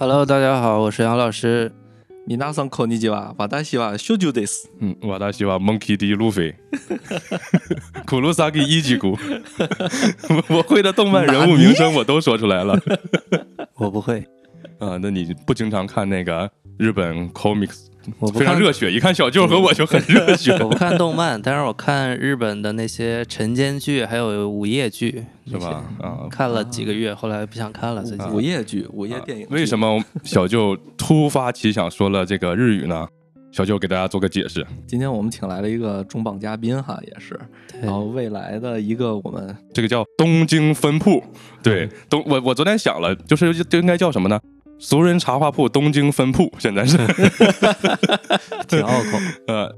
Hello，大家好，我是杨老师。米娜桑考尼吉瓦，瓦达西瓦修就得死。嗯，瓦达西瓦 Monkey D 路飞，库鲁萨给一级古，我会的动漫人物名称我都说出来了。我不会，啊，那你不经常看那个日本 comics，我不非常热血，一看小舅和我就很热血，我不看动漫，但是我看日本的那些晨间剧，还有午夜剧，是吧？啊，看了几个月，后来不想看了。最近午夜剧、午夜电影剧、为什么小舅突发奇想说了这个日语呢？小舅给大家做个解释。今天我们请来了一个重磅嘉宾哈，也是，对然后未来的一个我们这个叫东京分铺。对，东我我昨天想了，就是就应该叫什么呢？俗人茶话铺东京分铺，现在是 挺拗口，呃，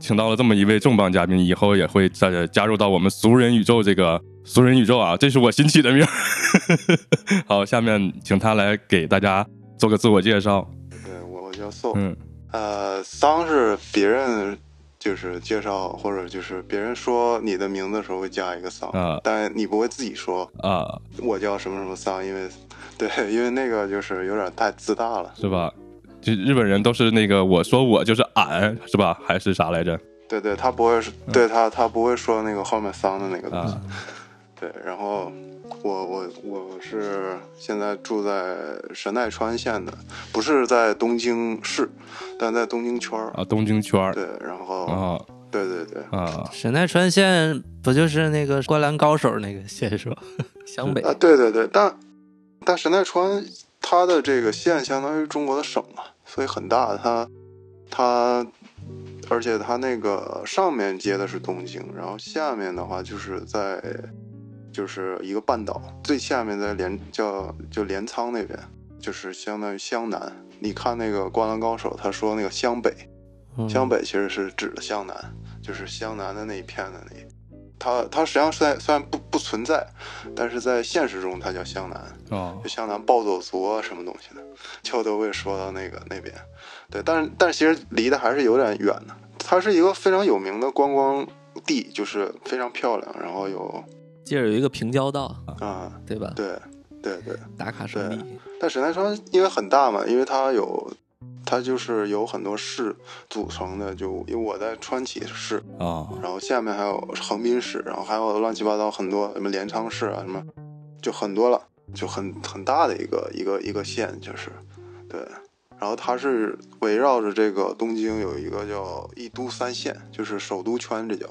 请到了这么一位重磅嘉宾，以后也会再加入到我们俗人宇宙这个俗人宇宙啊，这是我新起的名儿。好，下面请他来给大家做个自我介绍。对，我我叫宋。嗯呃，桑是别人就是介绍或者就是别人说你的名字的时候会加一个桑，啊但你不会自己说啊，我叫什么什么桑，因为对，因为那个就是有点太自大了。是吧？就日本人都是那个我说我就是俺是吧？还是啥来着？对对，他不会说，对他他不会说那个后面桑的那个东西。啊对，然后我我我是现在住在神奈川县的，不是在东京市，但在东京圈儿。啊，东京圈儿对，然后、啊对对对，啊神奈川县不就是那个灌篮高手那个县是吧？湘北啊，对对对，但但神奈川它的这个县相当于中国的省嘛，所以很大，它它而且它那个上面接的是东京，然后下面的话就是在就是一个半岛，最下面的镰叫就镰仓那边，就是相当于湘南。你看那个《灌篮高手》，他说那个湘北，嗯湘北其实是指的湘南，就是湘南的那一片的那一。它它实际上虽然虽然不不存在，但是在现实中它叫湘南，哦就湘南暴走族啊什么东西的，就都会说到那个那边。对，但是但是其实离得还是有点远的。它是一个非常有名的观光地，就是非常漂亮，然后有接着有一个平交道，啊、对吧？对对对。打卡圣地，但神奈川因为很大嘛，因为它有，它就是有很多市组成的，就因为我在川崎市，啊然后下面还有横滨市，然后还有乱七八糟很多什么镰仓市啊什么，就很多了，就很很大的一个一个一个县，就是对。然后它是围绕着这个东京有一个叫一都三县，就是首都圈这叫。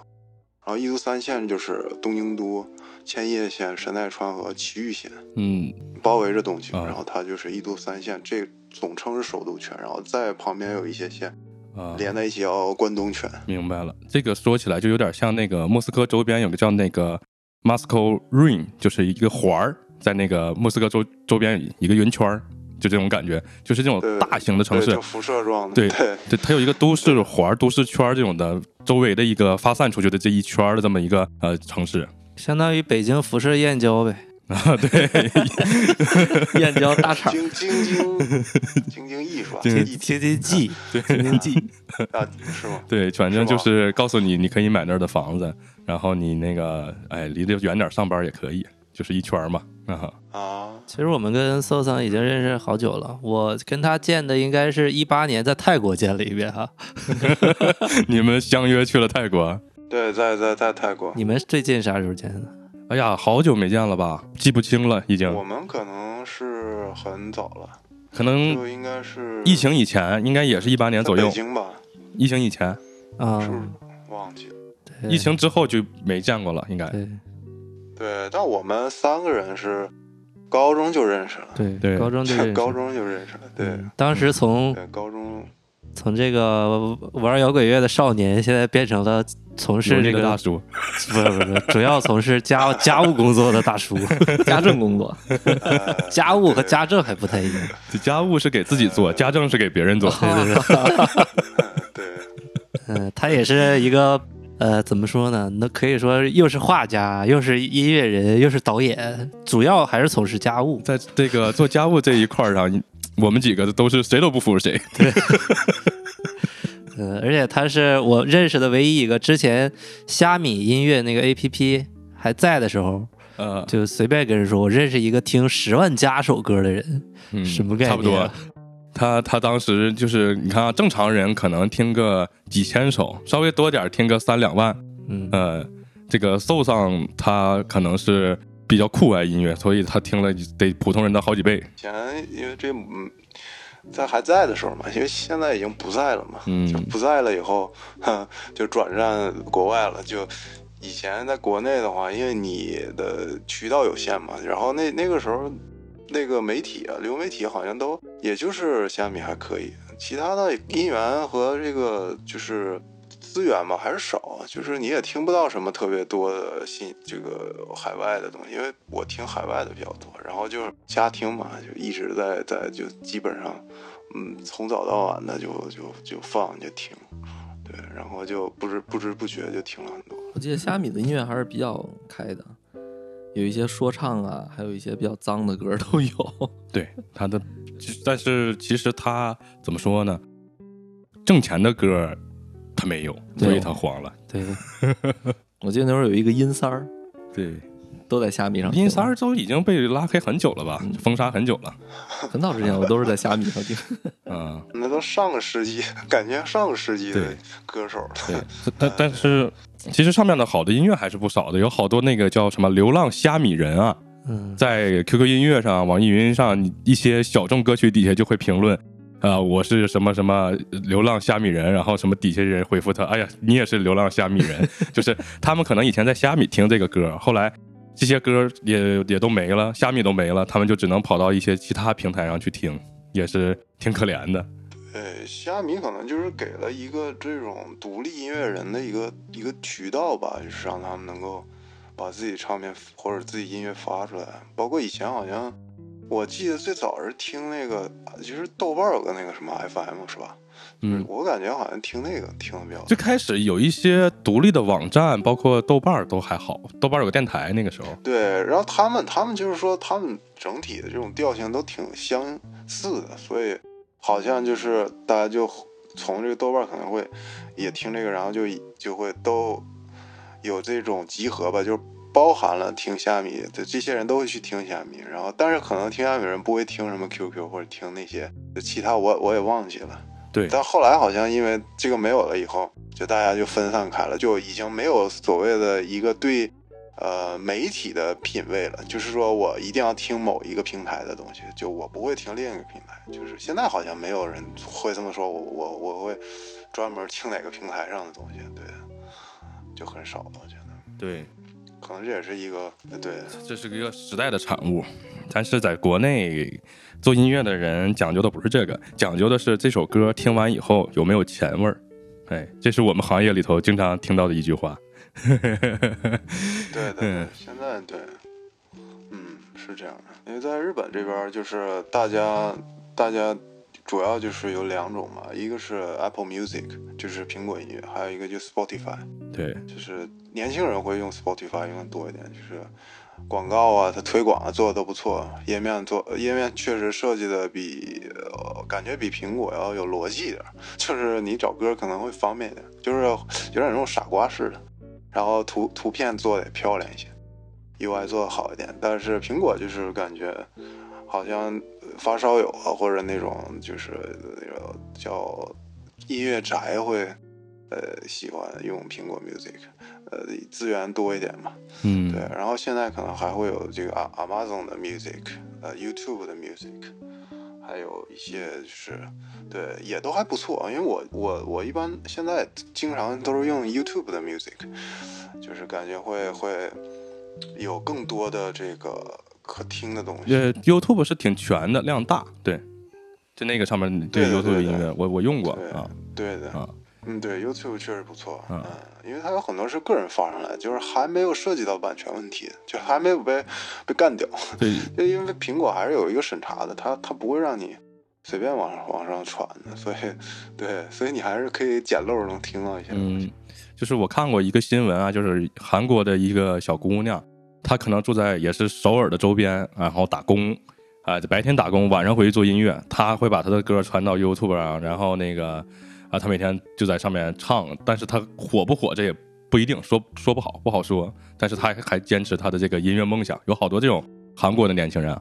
然后一都三县就是东京都、千叶县、神奈川和埼玉县。嗯包围着东京，啊然后它就是一都三县，这总称是首都圈，然后在旁边有一些县啊，连在一起叫关东圈。明白了，这个说起来就有点像那个莫斯科周边有个叫那个 Moscow Ring，就是一个环儿，在那个莫斯科周周边一个圆圈儿，就这种感觉，就是这种大型的城，市，辐射状的。对对。对，它有一个都市环、都市圈这种的，周围的一个发散出去的这一圈的这么一个呃城市。相当于北京辐射燕郊呗。啊，对，燕郊大厂，京京京京京艺术啊，京艺天天记，对。京津冀，啊，是吗？对，反正就是告诉你，你可以买那儿的房子，然后你那个哎离得远点上班也可以，就是一圈儿嘛啊。啊，其实我们跟搜桑已经认识好久了，我跟他见的应该是一八年在泰国见了一遍哈。你们相约去了泰国？对，在在在泰国，你们最近啥时候见的？哎呀，好久没见了吧？记不清了，已经。我们可能是很早了，可能就应该是嗯疫情以前，应该也是一八年左右在北。京吧？疫情以前，啊是，不是忘记了？对疫情之后就没见过了，应该。对对，但我们三个人是高中就认识了，对对高中就认识高中就认识了。对嗯当时从，高中从这个玩摇滚乐的少年，现在变成了从事这个大叔，不是不是不，主要从事家家务工作的大叔。家政工作，呃家务和家政还不太一样。家务是给自己做，家政是给别人做。对对对，对，嗯，他也是一个呃，怎么说呢？那可以说又是画家，又是音乐人，又是导演，主要还是从事家务。在这个做家务这一块儿上，我们几个都是谁都不服谁。对嗯，而且他是我认识的唯一一个之前虾米音乐那个 A P P 还在的时候，呃，就随便跟人说，我认识一个听十万加首歌的人，嗯什么概念啊差不多。他他当时就是你看啊，正常人可能听个几千首，稍微多点听个三两万。嗯，呃，这个 Soul 上他可能是比较酷爱音乐，所以他听了得普通人的好几倍。以前因为这嗯，在还在的时候嘛，因为现在已经不在了嘛，嗯就不在了以后，哼，就转战国外了。就以前在国内的话，因为你的渠道有限嘛，然后那那个时候那个媒体啊，流媒体好像都也就是虾米还可以，其他的音源和这个就是。资源吧还是少，就是你也听不到什么特别多的新这个海外的东西，因为我听海外的比较多，然后就是瞎听嘛，就一直在在就基本上，嗯，从早到晚的就就就放就听，对，然后就不知不知不觉就听了很多。我记得虾米的音乐还是比较开的，有一些说唱啊，还有一些比较脏的歌都有。对他的，但是其实他怎么说呢？挣钱的歌他没有，所以他黄了。对，我记得那会儿有一个阴三儿，对，都在虾米上听。音三儿都已经被拉黑很久了吧，封杀很久了。很早之前我都是在虾米上听。嗯，那都上个世纪，感觉上个世纪的歌手了。对，但但是其实上面的好的音乐还是不少的，有好多那个叫什么“流浪虾米人”啊，嗯，在 QQ 音乐上、网易云上一些小众歌曲底下就会评论，啊、我是什么什么流浪虾米人，然后什么底下人回复他，哎呀，你也是流浪虾米人，就是他们可能以前在虾米听这个歌，后来这些歌也也都没了，虾米都没了，他们就只能跑到一些其他平台上去听，也是挺可怜的。对，虾米可能就是给了一个这种独立音乐人的一个一个渠道吧，就是让他们能够把自己唱片或者自己音乐发出来。包括以前好像我记得最早是听那个，就是豆瓣有个那个什么 FM 是吧？嗯，我感觉好像听那个听的比较多。最开始有一些独立的网站，包括豆瓣儿都还好，豆瓣有个电台，那个时候，对，然后他们他们就是说他们整体的这种调性都挺相似的，所以好像就是大家就从这个豆瓣可能会也听这个，然后就就会都有这种集合吧，就是包含了听虾米的这些人都会去听虾米，然后但是可能听虾米的人不会听什么 QQ 或者听那些其他我我也忘记了。对，但后来好像因为这个没有了以后，就大家就分散开了，就已经没有所谓的一个对呃媒体的品味了。就是说我一定要听某一个平台的东西，就我不会听另一个平台。就是现在好像没有人会这么说，我我我会专门听哪个平台上的东西，对，就很少了。我觉得对，可能这也是一个对这是一个时代的产物。但是在国内做音乐的人讲究的不是这个，讲究的是这首歌听完以后有没有钱味儿。哎，这是我们行业里头经常听到的一句话。对对现在对，嗯，是这样的。因为在日本这边，就是大家大家主要就是有两种嘛，一个是 Apple Music，就是苹果音乐，还有一个就是 Spotify，对，就是年轻人会用 Spotify 用的多一点，就是广告啊，它推广啊做的都不错，页面做页面确实设计的比、呃、感觉比苹果要有逻辑一点儿，就是你找歌可能会方便一点，就是有点那种傻瓜式的，然后图图片做的也漂亮一些，UI 做的好一点，但是苹果就是感觉好像呃发烧友啊或者那种就是那个叫音乐宅会呃喜欢用苹果 Music，呃资源多一点嘛。嗯，对，然后现在可能还会有这个 Amazon 的 Music，呃，YouTube 的 Music，还有一些就是对也都还不错，因为我我我一般现在经常都是用 YouTube 的 Music，就是感觉会会有更多的这个可听的东西。呃，YouTube 是挺全的，量大。对，就那个上面对对 YouTube 对音乐，我我用过对啊对的，啊，嗯，对，YouTube 确实不错，嗯因为它有很多是个人发上来，就是还没有涉及到版权问题，就还没有被被干掉，对，就因为苹果还是有一个审查的，它它不会让你随便往上往上传的，所以对，所以你还是可以捡漏能听到一些东西嗯，，就是我看过一个新闻啊，就是韩国的一个小姑娘，他可能住在也是首尔的周边，然后打工，啊、白天打工，晚上回去做音乐，他会把他的歌传到 YouTube 上，然后那个啊，他每天就在上面唱，但是他火不火这也不一定，说说不好，不好说，但是他还坚持他的这个音乐梦想，有好多这种韩国的年轻人。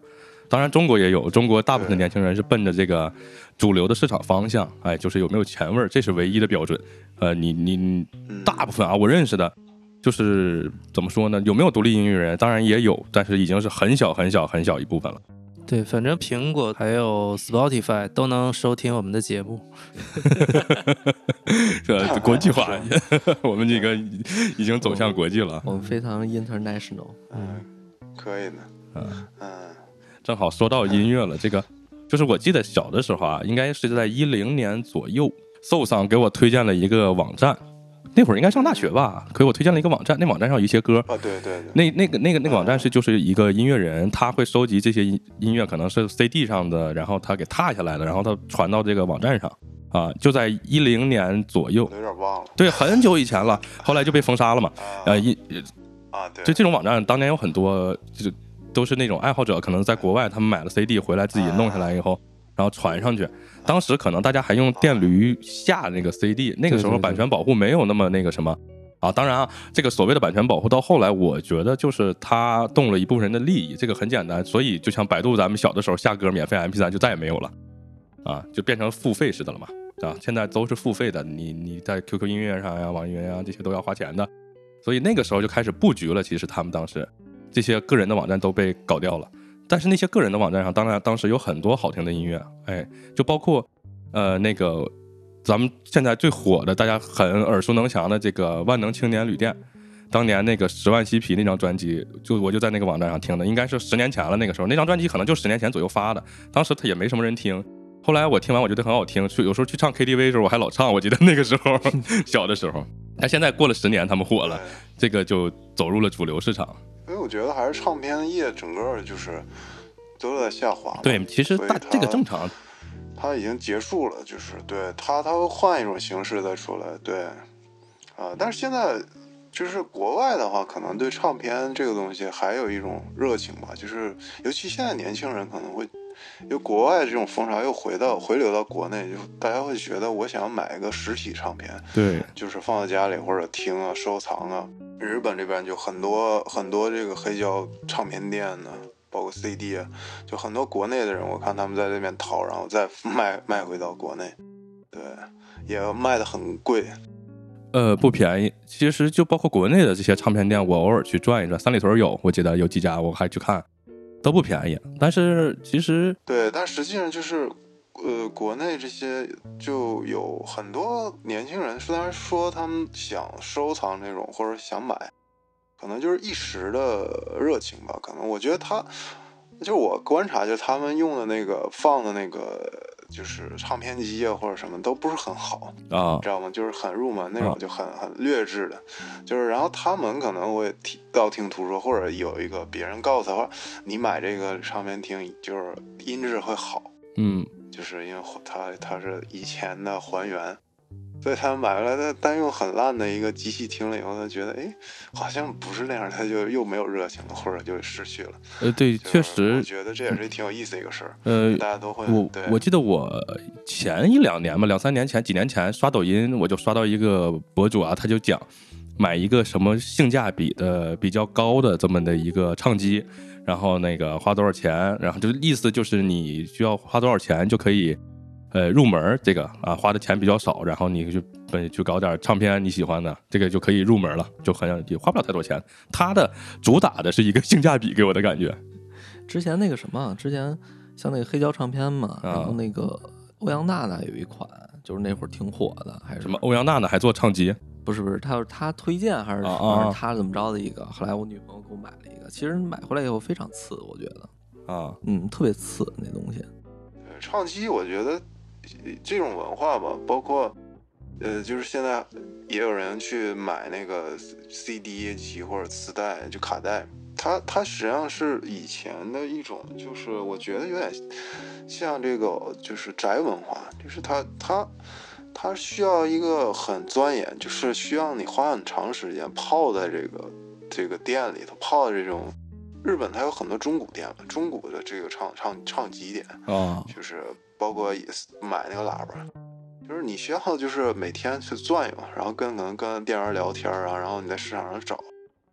当然，中国也有，中国大部分的年轻人是奔着这个主流的市场方向，哎，就是有没有钱味儿，这是唯一的标准。呃，你你大部分啊，我认识的，就是怎么说呢？有没有独立音乐人？当然也有，但是已经是很小很小很小一部分了。对，反正苹果还有 Spotify 都能收听我们的节目。这国际化，我们这个已经走向国际了。我们非常 international。嗯，可以的，嗯嗯正好说到音乐了，这个就是我记得小的时候啊，应该是在一零年左右，搜上给我推荐了一个网站，那会儿应该上大学吧，给我推荐了一个网站，那网站上有一些歌，啊，对对对，那那个那个那个网站是就是一个音乐人，他会收集这些音音乐，可能是 CD 上的，然后他给踏下来的，然后他传到这个网站上。啊，就在一零年左右，有点忘了。对，很久以前了，后来就被封杀了嘛。啊。呃，一啊，对，就这种网站当年有很多，就是都是那种爱好者，可能在国外他们买了 CD 回来自己弄下来以后，然后传上去。当时可能大家还用电驴下那个 CD，那个时候版权保护没有那么那个什么。啊，当然啊，这个所谓的版权保护到后来，我觉得就是他动了一部分人的利益，这个很简单。所以就像百度，咱们小的时候下歌免费 MP3 就再也没有了，啊，就变成付费式的了嘛，啊，现在都是付费的，你你在 QQ 音乐上呀、网易云呀这些都要花钱的，所以那个时候就开始布局了。其实他们当时这些个人的网站都被搞掉了，但是那些个人的网站上，当然当时有很多好听的音乐，哎，就包括呃那个咱们现在最火的，大家很耳熟能详的这个万能青年旅店。当年那个十万嬉皮那张专辑，就我就在那个网站上听的，应该是十年前了。那个时候那张专辑可能就十年前左右发的，当时他也没什么人听。后来我听完，我觉得很好听，去有时候去唱 KTV 的时候我还老唱。我记得那个时候 小的时候，但现在过了十年，他们火了，这个就走入了主流市场。因为我觉得还是唱片业整个就是都在下滑。对，其实大这个正常。它已经结束了，就是对它，它会换一种形式再出来，对，啊、但是现在就是国外的话，可能对唱片这个东西还有一种热情吧，就是尤其现在年轻人可能会，因为国外这种风潮又回到回流到国内，就大家会觉得我想要买一个实体唱片，对，就是放在家里或者听啊、收藏啊。日本这边就很多很多这个黑胶唱片店呢，包括 CD 啊，就很多国内的人，我看他们在这边淘，然后再 卖卖回到国内，对，也卖的很贵。呃，不便宜。其实就包括国内的这些唱片店，我偶尔去转一转，三里屯有，我记得有几家，我还去看，都不便宜。但是其实对，但实际上就是，呃，国内这些就有很多年轻人，虽然说他们想收藏这种或者想买，可能就是一时的热情吧。可能我觉得他，就是我观察，就是他们用的那个放的那个就是唱片机啊或者什么都不是很好，啊知道吗？就是很入门那种啊，就很很劣质的，就是然后他们可能会听道听途说，或者有一个别人告诉他说，你买这个唱片听，就是音质会好，嗯，就是因为它它是以前的还原，所以他买回来的单用很烂的一个机器听了以后，他觉得哎好像不是那样，他就又没有热情了，或者就失去了。呃，对，确实，我觉得这也是挺有意思的一个事儿，呃，大家都会我对我记得我前一两年吧，两三年前、几年前刷抖音，我就刷到一个博主啊，他就讲买一个什么性价比的比较高的这么的一个唱机，然后那个花多少钱，然后就是意思就是你需要花多少钱就可以。呃，入门儿这个啊，花的钱比较少，然后你就本去搞点唱片你喜欢的，这个就可以入门了，就很也花不了太多钱。它的主打的是一个性价比，给我的感觉。之前那个什么，之前像那个黑胶唱片嘛，然后那个欧阳娜娜有一款，就是那会儿挺火的，还是什么欧阳娜娜还做唱机，不是不是，他他推荐还是啊啊还是他怎么着的一个？后来我女朋友给我买了一个，其实买回来以后非常次，我觉得，啊，嗯，特别次那东西。唱机，我觉得这种文化吧，包括呃，就是现在也有人去买那个 CD 机或者磁带，就卡带。它它实际上是以前的一种，就是我觉得有点像这个，就是宅文化，就是它它它需要一个很钻研，就是需要你花很长时间泡在这个这个店里头，泡在这种日本它有很多中古店嘛，中古的这个唱唱唱机店啊，就是包括买那个喇叭，就是你需要就是每天去转悠，然后跟可能跟店员聊天啊，然后你在市场上找。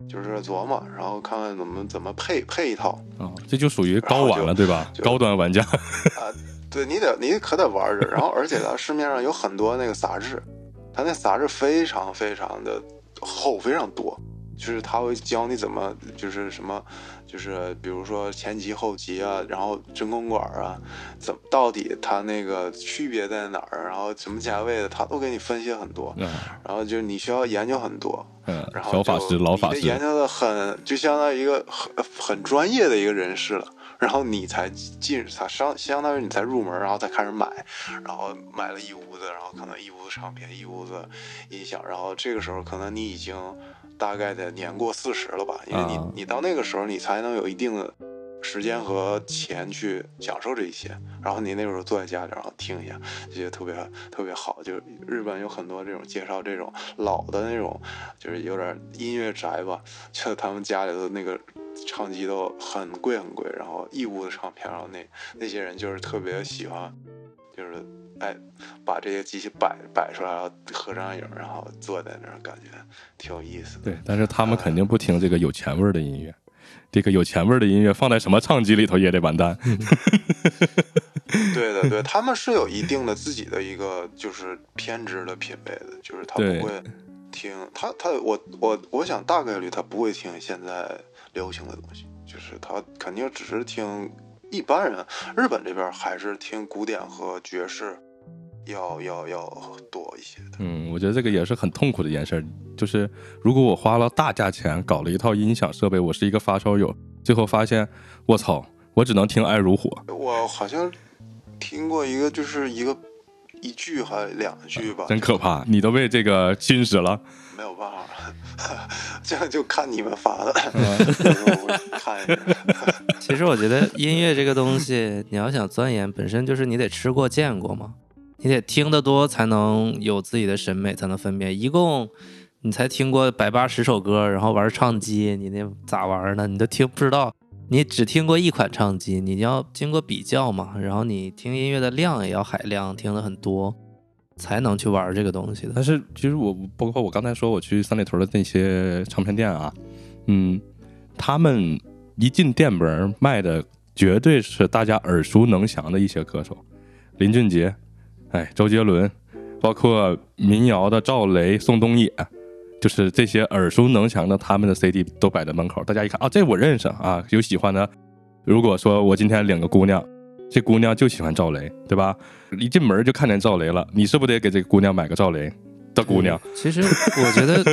就是琢磨，然后看看怎么怎么配配一套啊，这就属于高玩了，对吧？高端玩家啊，对你得你可得玩着，然后而且呢，市面上有很多那个杂志，它那杂志非常非常的厚，非常多，就是他会教你怎么就是什么。就是比如说前级后级啊，然后真空管啊，怎么到底它那个区别在哪儿？然后什么价位的，他都给你分析很多。嗯，然后就是你需要研究很多。嗯，然后小法师、老法师研究的很，就相当于一个很很专业的一个人士了。然后你才进，才相相当于你才入门，然后才开始买，然后买了一屋子，然后可能一屋子唱片，一屋子音响，然后这个时候可能你已经。大概得年过四十了吧，因为你你到那个时候，你才能有一定的时间和钱去享受这一些。然后你那时候坐在家里，然后听一下，就觉得特别特别好。就是日本有很多这种介绍这种老的那种，就是有点音乐宅吧，就他们家里的那个唱机都很贵很贵，然后义乌的唱片，然后那那些人就是特别喜欢，就是。哎，把这些机器摆摆出来，然后合张影，然后坐在那儿，感觉挺有意思的。对，但是他们肯定不听这个有钱味儿的音乐，这个有钱味儿的音乐放在什么唱机里头也得完蛋。对的，对，他们是有一定的自己的一个就是偏执的品味的，就是他不会听他他我我我想大概率他不会听现在流行的东西，就是他肯定只是听。一般人，日本这边还是听古典和爵士要要要多一些的。嗯，我觉得这个也是很痛苦的一件事，就是如果我花了大价钱搞了一套音响设备，我是一个发烧友，最后发现我操，我只能听爱如火。我好像听过一个，就是一个一句还两句吧，真可怕，你都被这个侵蚀了。没有办法。这样就看你们发的，看一下。其实我觉得音乐这个东西，你要想钻研，本身就是你得吃过见过嘛，你得听得多才能有自己的审美，才能分辨。一共你才听过百八十首歌，然后玩唱机，你那咋玩呢？你都听不知道，你只听过一款唱机，你要经过比较嘛，然后你听音乐的量也要海量，听的很多。才能去玩这个东西的。但是其实我包括我刚才说我去三里屯的那些唱片店啊，嗯，他们一进店门卖的绝对是大家耳熟能详的一些歌手，林俊杰，哎，周杰伦，包括民谣的赵雷、宋冬野，就是这些耳熟能详的，他们的 CD 都摆在门口，大家一看啊，这我认识啊，有喜欢的。如果说我今天领个姑娘。这姑娘就喜欢赵雷，对吧？一进门就看见赵雷了，你是不是得给这个姑娘买个赵雷的姑娘？其实我觉得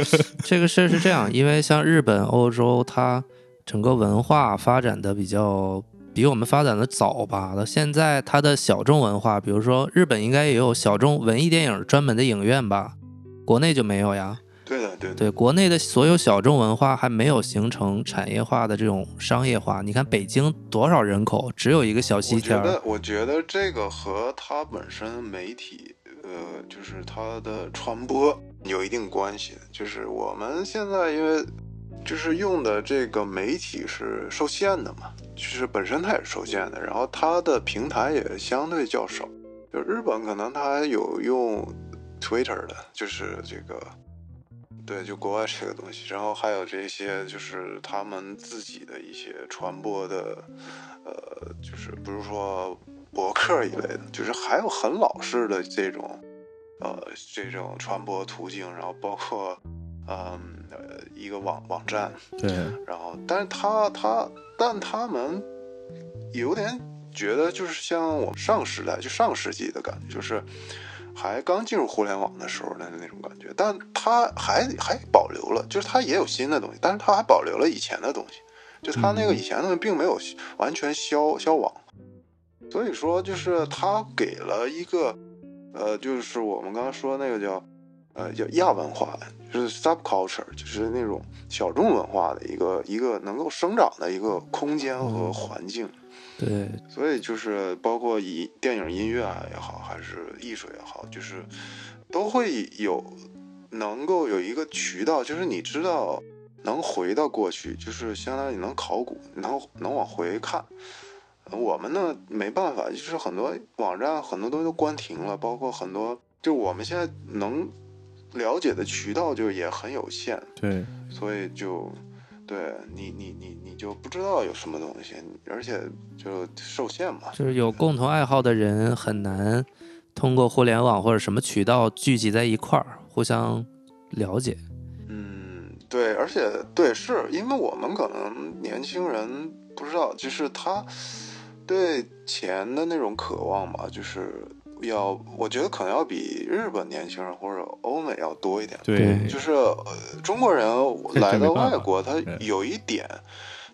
这个事儿是这样，因为像日本、欧洲，它整个文化发展的比较比我们发展的早吧。到现在，它的小众文化，比如说日本应该也有小众文艺电影专门的影院吧，国内就没有呀。对，对对，国内的所有小众文化还没有形成产业化的这种商业化。你看北京多少人口，只有一个小西天。我觉得，我觉得这个和它本身媒体，呃，就是它的传播有一定关系。就是我们现在因为就是用的这个媒体是受限的嘛，就是本身它也是受限的，然后它的平台也相对较少。就日本可能它有用 Twitter 的，就是这个。对，就国外这个东西，然后还有这些，就是他们自己的一些传播的，呃，就是比如说博客一类的，就是还有很老式的这种，呃，这种传播途径，然后包括，嗯，一个网网站，对，然后，但是他他，但他们有点觉得，就是像我们上时代，就上世纪的感觉，就是。还刚进入互联网的时候的那种感觉，但他还还保留了，就是他也有新的东西，但是他还保留了以前的东西，就他那个以前的东西并没有完全消消亡。所以说就是他给了一个，呃，就是我们刚刚说那个叫，呃，叫亚文化，就是 subculture，就是那种小众文化的一个一个能够生长的一个空间和环境。对，所以就是包括以电影音乐也好，还是艺术也好，就是都会有能够有一个渠道，就是你知道能回到过去，就是相当于能考古，能能往回看。我们呢没办法，就是很多网站很多东西都关停了，包括很多就我们现在能了解的渠道就也很有限。对，所以就。对你，你你你就不知道有什么东西，而且就受限嘛。就是有共同爱好的人很难通过互联网或者什么渠道聚集在一块儿，互相了解。嗯，对，而且对，是因为我们可能年轻人不知道，就是他对钱的那种渴望嘛，就是。要，我觉得可能要比日本年轻人或者欧美要多一点。对，就是中国人来到外国，他有一点，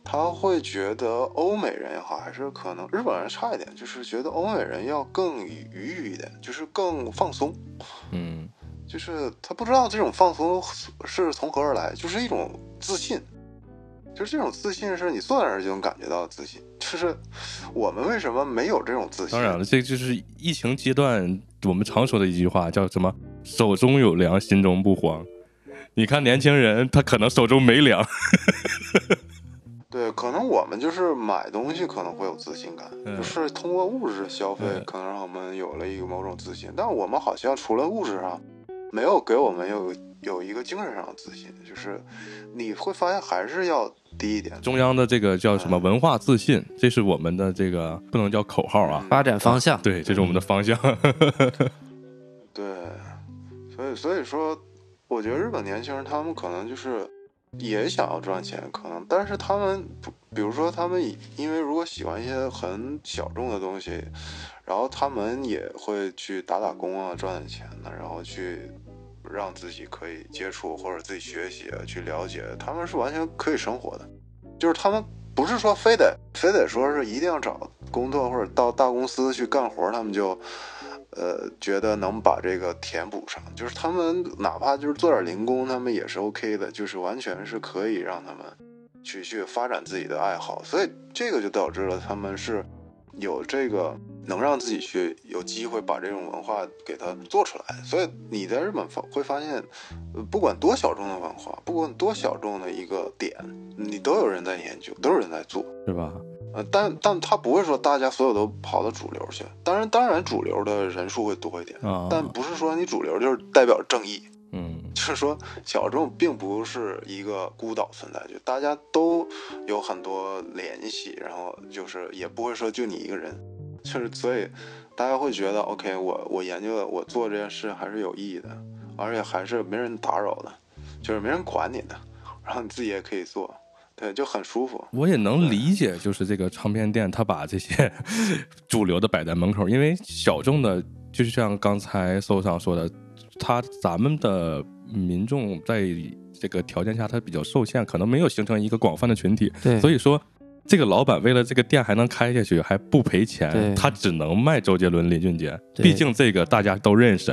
他会觉得欧美人也好，还是可能日本人差一点，就是觉得欧美人要更愉悦一点，就是更放松。嗯，就是他不知道这种放松是从何而来，就是一种自信。就是这种自信，是你坐在那儿就能感觉到自信。就是我们为什么没有这种自信？当然了，这就是疫情阶段我们常说的一句话，叫什么“手中有粮，心中不慌”。你看年轻人，他可能手中没粮。对，可能我们就是买东西可能会有自信感，就是通过物质消费，可能让我们有了一个某种自信。但我们好像除了物质上，没有给我们有有一个精神上的自信。就是你会发现，还是要。低一点，中央的这个叫什么文化自信，这是我们的这个不能叫口号啊，发展方向。对，这是我们的方向。对，所以所以说，我觉得日本年轻人他们可能就是也想要赚钱，可能，但是他们比如说他们因为如果喜欢一些很小众的东西，然后他们也会去打打工啊，赚点钱的，然后去。让自己可以接触或者自己学习去了解，他们是完全可以生活的，就是他们不是说非得非得说是一定要找工作或者到大公司去干活，他们就呃觉得能把这个填补上，就是他们哪怕就是做点零工，他们也是 OK 的，就是完全是可以让他们去去发展自己的爱好，所以这个就导致了他们是有这个。能让自己去有机会把这种文化给它做出来，所以你在日本发会发现，不管多小众的文化，不管多小众的一个点，你都有人在研究，都有人在做，是吧？呃，但但他不会说大家所有都跑到主流去，当然当然主流的人数会多一点，但不是说你主流就是代表正义，嗯，就是说小众并不是一个孤岛存在，就大家都有很多联系，然后就是也不会说就你一个人。就是，所以大家会觉得，OK，我我研究我做这件事还是有意义的，而且还是没人打扰的，就是没人管你的，然后你自己也可以做，对，就很舒服。我也能理解，就是这个唱片店，他把这些 主流的摆在门口，因为小众的，就是像刚才搜上说的，他咱们的民众在这个条件下，他比较受限，可能没有形成一个广泛的群体，对，所以说。这个老板为了这个店还能开下去，还不赔钱，他只能卖周杰伦、林俊杰。毕竟这个大家都认识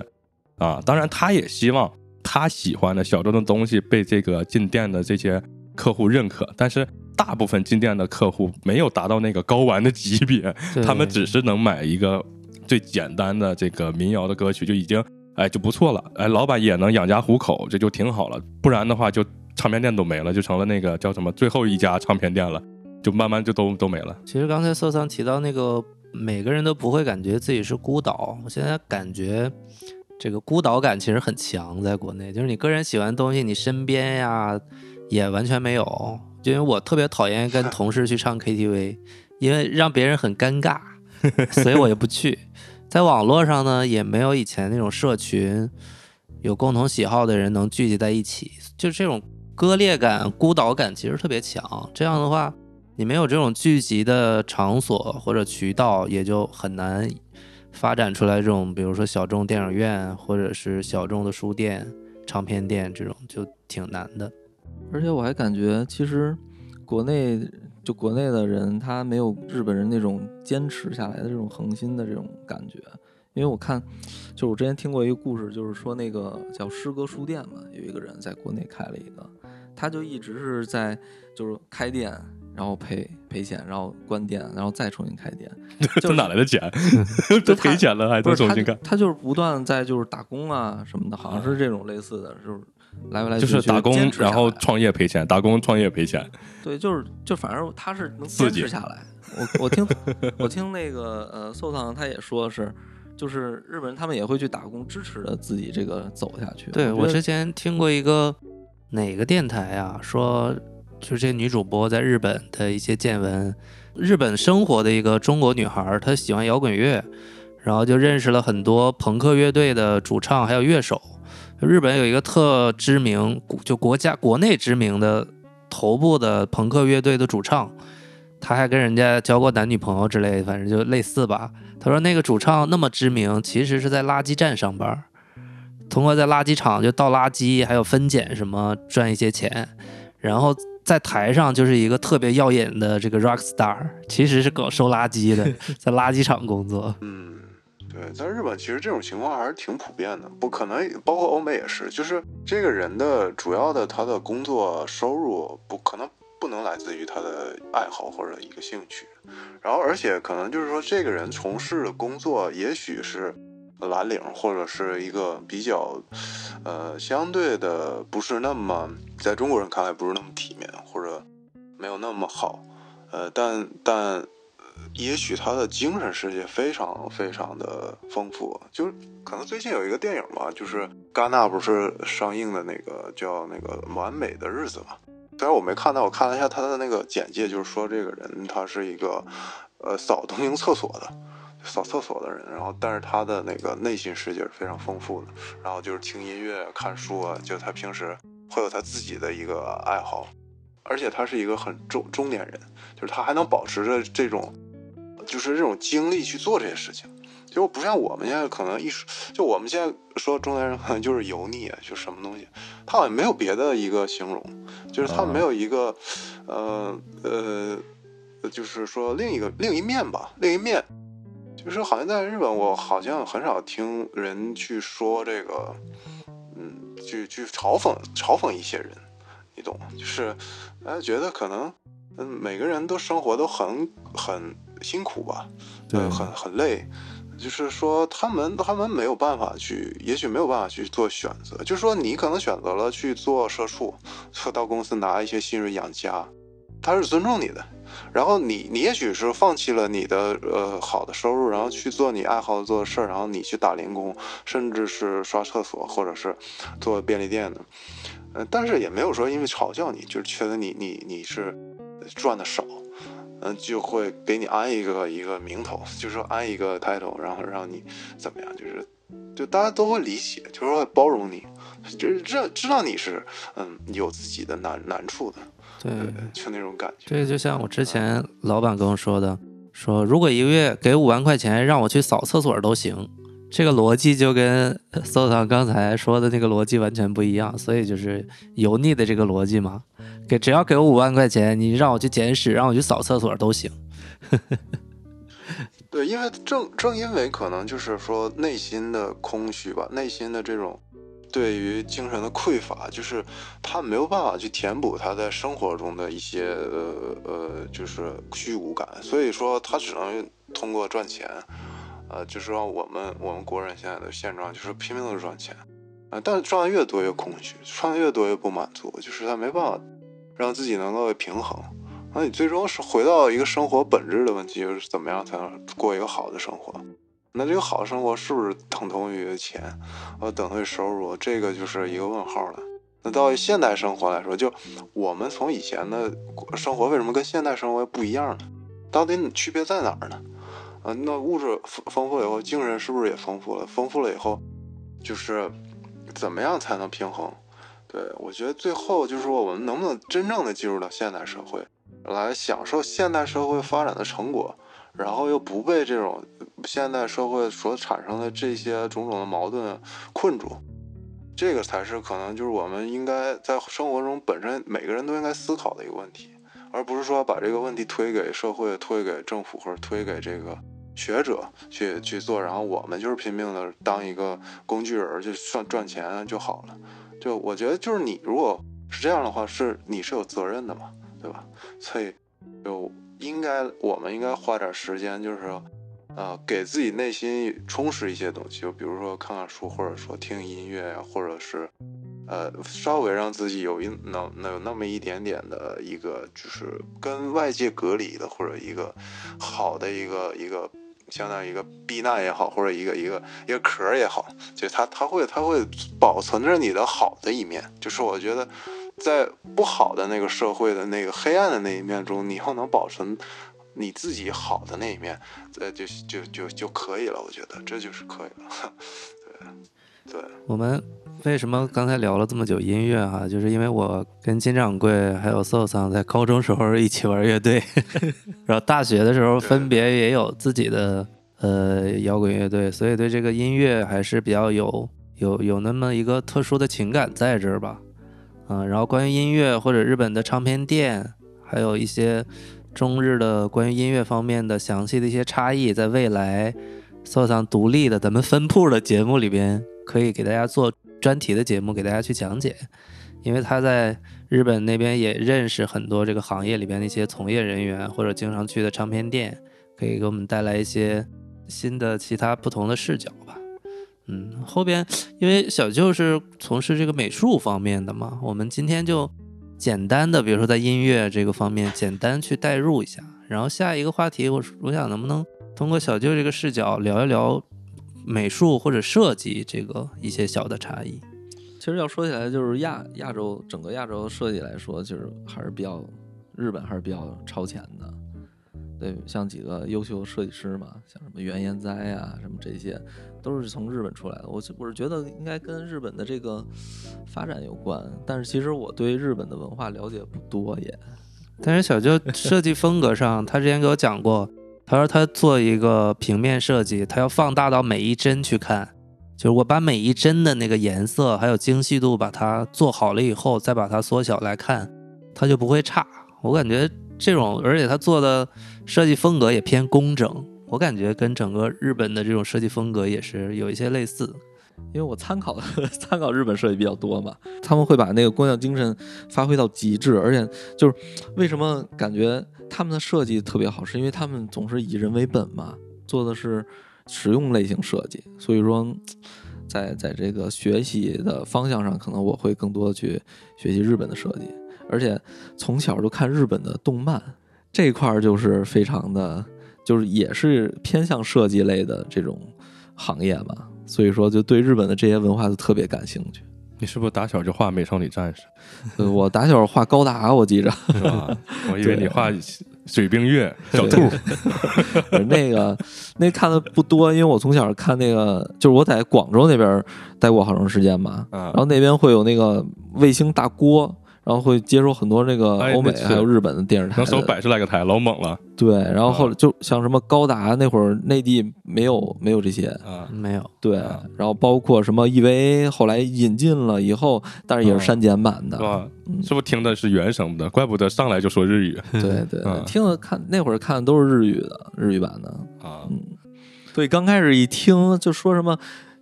啊。当然，他也希望他喜欢的小众的东西被这个进店的这些客户认可。但是，大部分进店的客户没有达到那个高玩的级别，他们只是能买一个最简单的这个民谣的歌曲就已经哎就不错了。哎，老板也能养家糊口，这就挺好了。不然的话，就唱片店都没了，就成了那个叫什么最后一家唱片店了。就慢慢就都都没了。其实刚才色桑提到那个每个人都不会感觉自己是孤岛，我现在感觉这个孤岛感其实很强，在国内就是你个人喜欢的东西，你身边呀也完全没有。因为我特别讨厌跟同事去唱 KTV，因为让别人很尴尬，所以我也不去。在网络上呢，也没有以前那种社群，有共同喜好的人能聚集在一起，就这种割裂感、孤岛感其实特别强。这样的话。你没有这种聚集的场所或者渠道，也就很难发展出来这种，比如说小众电影院或者是小众的书店、唱片店这种，就挺难的。而且我还感觉，其实国内就国内的人他没有日本人那种坚持下来的这种恒心的这种感觉。因为我看，就我之前听过一个故事，就是说那个叫诗歌书店嘛，有一个人在国内开了一个，他就一直是在就是开店，然后赔赔钱，然后关店，然后再重新开店。就哪来的钱？这赔钱了还得重新干？他就是不断在就是打工啊什么的，好像是这种类似的，就是来不来就是打工，然后创业赔钱，打工创业赔钱。对，就是就反正他是能坚持下来。我我听我听那个呃寿堂他也说是。就是日本人，他们也会去打工，支持着自己这个走下去。对我之前听过一个哪个电台啊，说就是这女主播在日本的一些见闻，日本生活的一个中国女孩，她喜欢摇滚乐，然后就认识了很多朋克乐队的主唱还有乐手。日本有一个特知名，就国家国内知名的头部的朋克乐队的主唱。他还跟人家交过男女朋友之类的，反正就类似吧。他说那个主唱那么知名，其实是在垃圾站上班，通过在垃圾场就倒垃圾，还有分拣什么赚一些钱。然后在台上就是一个特别耀眼的这个 rock star，其实是搞收垃圾的，在垃圾场工作。嗯，对，在日本其实这种情况还是挺普遍的，不可能，包括欧美也是，就是这个人的主要的他的工作收入不可能。不能来自于他的爱好或者一个兴趣，然后而且可能就是说，这个人从事的工作也许是蓝领，或者是一个比较，呃，相对的不是那么在中国人看来不是那么体面，或者没有那么好，呃，但但也许他的精神世界非常非常的丰富，就是可能最近有一个电影吧，就是戛纳不是上映的那个叫那个完美的日子嘛。虽然我没看到，我看了一下他的那个简介，就是说这个人他是一个，呃，扫东京厕所的，扫厕所的人。然后，但是他的那个内心世界是非常丰富的。然后就是听音乐、看书啊，就他平时会有他自己的一个爱好，而且他是一个很中中年人，就是他还能保持着这种，就是这种精力去做这些事情。就不像我们现在可能一说，就我们现在说中年人可能就是油腻啊，就什么东西，他好像没有别的一个形容，就是他没有一个，呃呃，就是说另一个另一面吧，另一面，就是好像在日本，我好像很少听人去说这个，嗯，去去嘲讽嘲讽一些人，你懂吗？就是大家觉得可能，嗯，每个人都生活都很很辛苦吧，对，很很累。就是说，他们他们没有办法去，也许没有办法去做选择。就是说，你可能选择了去做社畜，到公司拿一些薪水养家，他是尊重你的。然后你你也许是放弃了你的呃好的收入，然后去做你爱好做的事儿，然后你去打零工，甚至是刷厕所或者是做便利店的。呃，但是也没有说因为嘲笑你，就是觉得你你你是赚的少。嗯，就会给你安一个一个名头，就是说安一个 title，然后让你怎么样，就是就大家都会理解，就是说包容你，就是知知道你是嗯有自己的难难处的，对，就那种感觉。对，就像我之前老板跟我说的，说如果一个月给五万块钱让我去扫厕所都行，这个逻辑就跟搜堂刚才说的那个逻辑完全不一样，所以就是油腻的这个逻辑嘛。给只要给我五万块钱，你让我去捡屎，让我去扫厕所都行。对，因为正正因为可能就是说内心的空虚吧，内心的这种对于精神的匮乏，就是他没有办法去填补他在生活中的一些呃呃就是虚无感，所以说他只能通过赚钱，呃，就是说我们我们国人现在的现状就是拼命的赚钱，啊，但是赚的越多越空虚，赚的越多越不满足，就是他没办法。让自己能够平衡，那你最终是回到一个生活本质的问题，就是怎么样才能过一个好的生活？那这个好的生活是不是等同于钱，呃，等同于收入？这个就是一个问号了。那到现代生活来说，就我们从以前的生活为什么跟现代生活不一样呢？到底区别在哪儿呢？啊，那物质丰丰富以后，精神是不是也丰富了？丰富了以后，就是怎么样才能平衡？对，我觉得最后就是说，我们能不能真正的进入到现代社会，来享受现代社会发展的成果，然后又不被这种现代社会所产生的这些种种的矛盾困住，这个才是可能就是我们应该在生活中本身每个人都应该思考的一个问题，而不是说把这个问题推给社会、推给政府或者推给这个学者去去做，然后我们就是拼命的当一个工具人儿，就算赚钱就好了。就我觉得，就是你如果是这样的话，是你是有责任的嘛，对吧？所以就应该我们应该花点时间，就是说。呃，给自己内心充实一些东西，就比如说看看书，或者说听音乐呀，或者是，呃，稍微让自己有一能能有那么一点点的一个，就是跟外界隔离的，或者一个好的一个一个，相当于一个避难也好，或者一个一个一个壳也好，就它它会它会保存着你的好的一面，就是我觉得在不好的那个社会的那个黑暗的那一面中，你又能保存。你自己好的那一面，呃，就就就就可以了。我觉得这就是可以了。对，对。我们为什么刚才聊了这么久音乐哈？就是因为我跟金掌柜还有 so 桑在高中时候一起玩乐队，然后大学的时候分别也有自己的呃摇滚乐队，所以对这个音乐还是比较有有有那么一个特殊的情感在这儿吧。嗯，然后关于音乐或者日本的唱片店，还有一些。中日的关于音乐方面的详细的一些差异，在未来 so 桑独立的咱们分铺的节目里边，可以给大家做专题的节目，给大家去讲解。因为他在日本那边也认识很多这个行业里边的一些从业人员，或者经常去的唱片店，可以给我们带来一些新的其他不同的视角吧。嗯，后边因为小舅是从事这个美术方面的嘛，我们今天就。简单的，比如说在音乐这个方面，简单去代入一下，然后下一个话题，我我想能不能通过小舅这个视角聊一聊美术或者设计这个一些小的差异。其实要说起来，就是亚亚洲整个亚洲设计来说，就是还是比较日本还是比较超前的。对，像几个优秀的设计师嘛，像什么原研哉啊，什么这些。都是从日本出来的，我我是觉得应该跟日本的这个发展有关，但是其实我对日本的文化了解不多也。但是小舅设计风格上，他之前给我讲过，他说他做一个平面设计，他要放大到每一帧去看，就是我把每一帧的那个颜色还有精细度把它做好了以后，再把它缩小来看，它就不会差。我感觉这种，而且他做的设计风格也偏工整。我感觉跟整个日本的这种设计风格也是有一些类似，因为我参考 参考日本设计比较多嘛，他们会把那个工匠精神发挥到极致，而且就是为什么感觉他们的设计特别好，是因为他们总是以人为本嘛，做的是实用类型设计，所以说在在这个学习的方向上，可能我会更多的去学习日本的设计，而且从小就看日本的动漫这块儿就是非常的。就是也是偏向设计类的这种行业嘛，所以说就对日本的这些文化就特别感兴趣。你是不是打小就画美少女战士？呃，我打小画高达，我记着。是吧？我以为你画水冰月、小兔。那个那看的不多，因为我从小看那个，就是我在广州那边待过好长时间嘛，然后那边会有那个卫星大锅。然后会接收很多那个欧美还有日本的电视台，能搜百十来个台，老猛了。对，然后后来就像什么高达那会儿内地没有没有这些啊，没有。对，然后包括什么 EVA 后来引进了以后，但是也是删减版的，是吧？是不是听的是原声的？怪不得上来就说日语。对 对，听了看那会儿看的都是日语的，日语版的啊。嗯，对，刚开始一听就说什么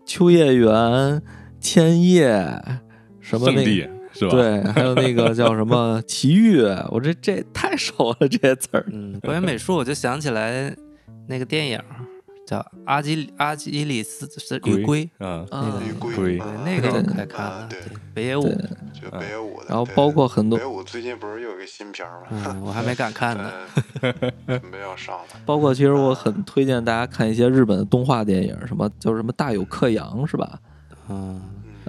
秋叶原、千叶什么那个。对，还有那个叫什么 奇遇，我这这太熟了这些词儿。嗯，关于美术，我就想起来那个电影叫《阿基阿基里斯是鱼龟》啊，那个鱼龟，那个快看了。对，北野武，就北野武的。然后包括很多北野武最近不是有一个新片吗？嗯，我还没敢看呢，准备要上了。包括其实我很推荐大家看一些日本的动画电影，什么叫什么大有克洋是吧？嗯。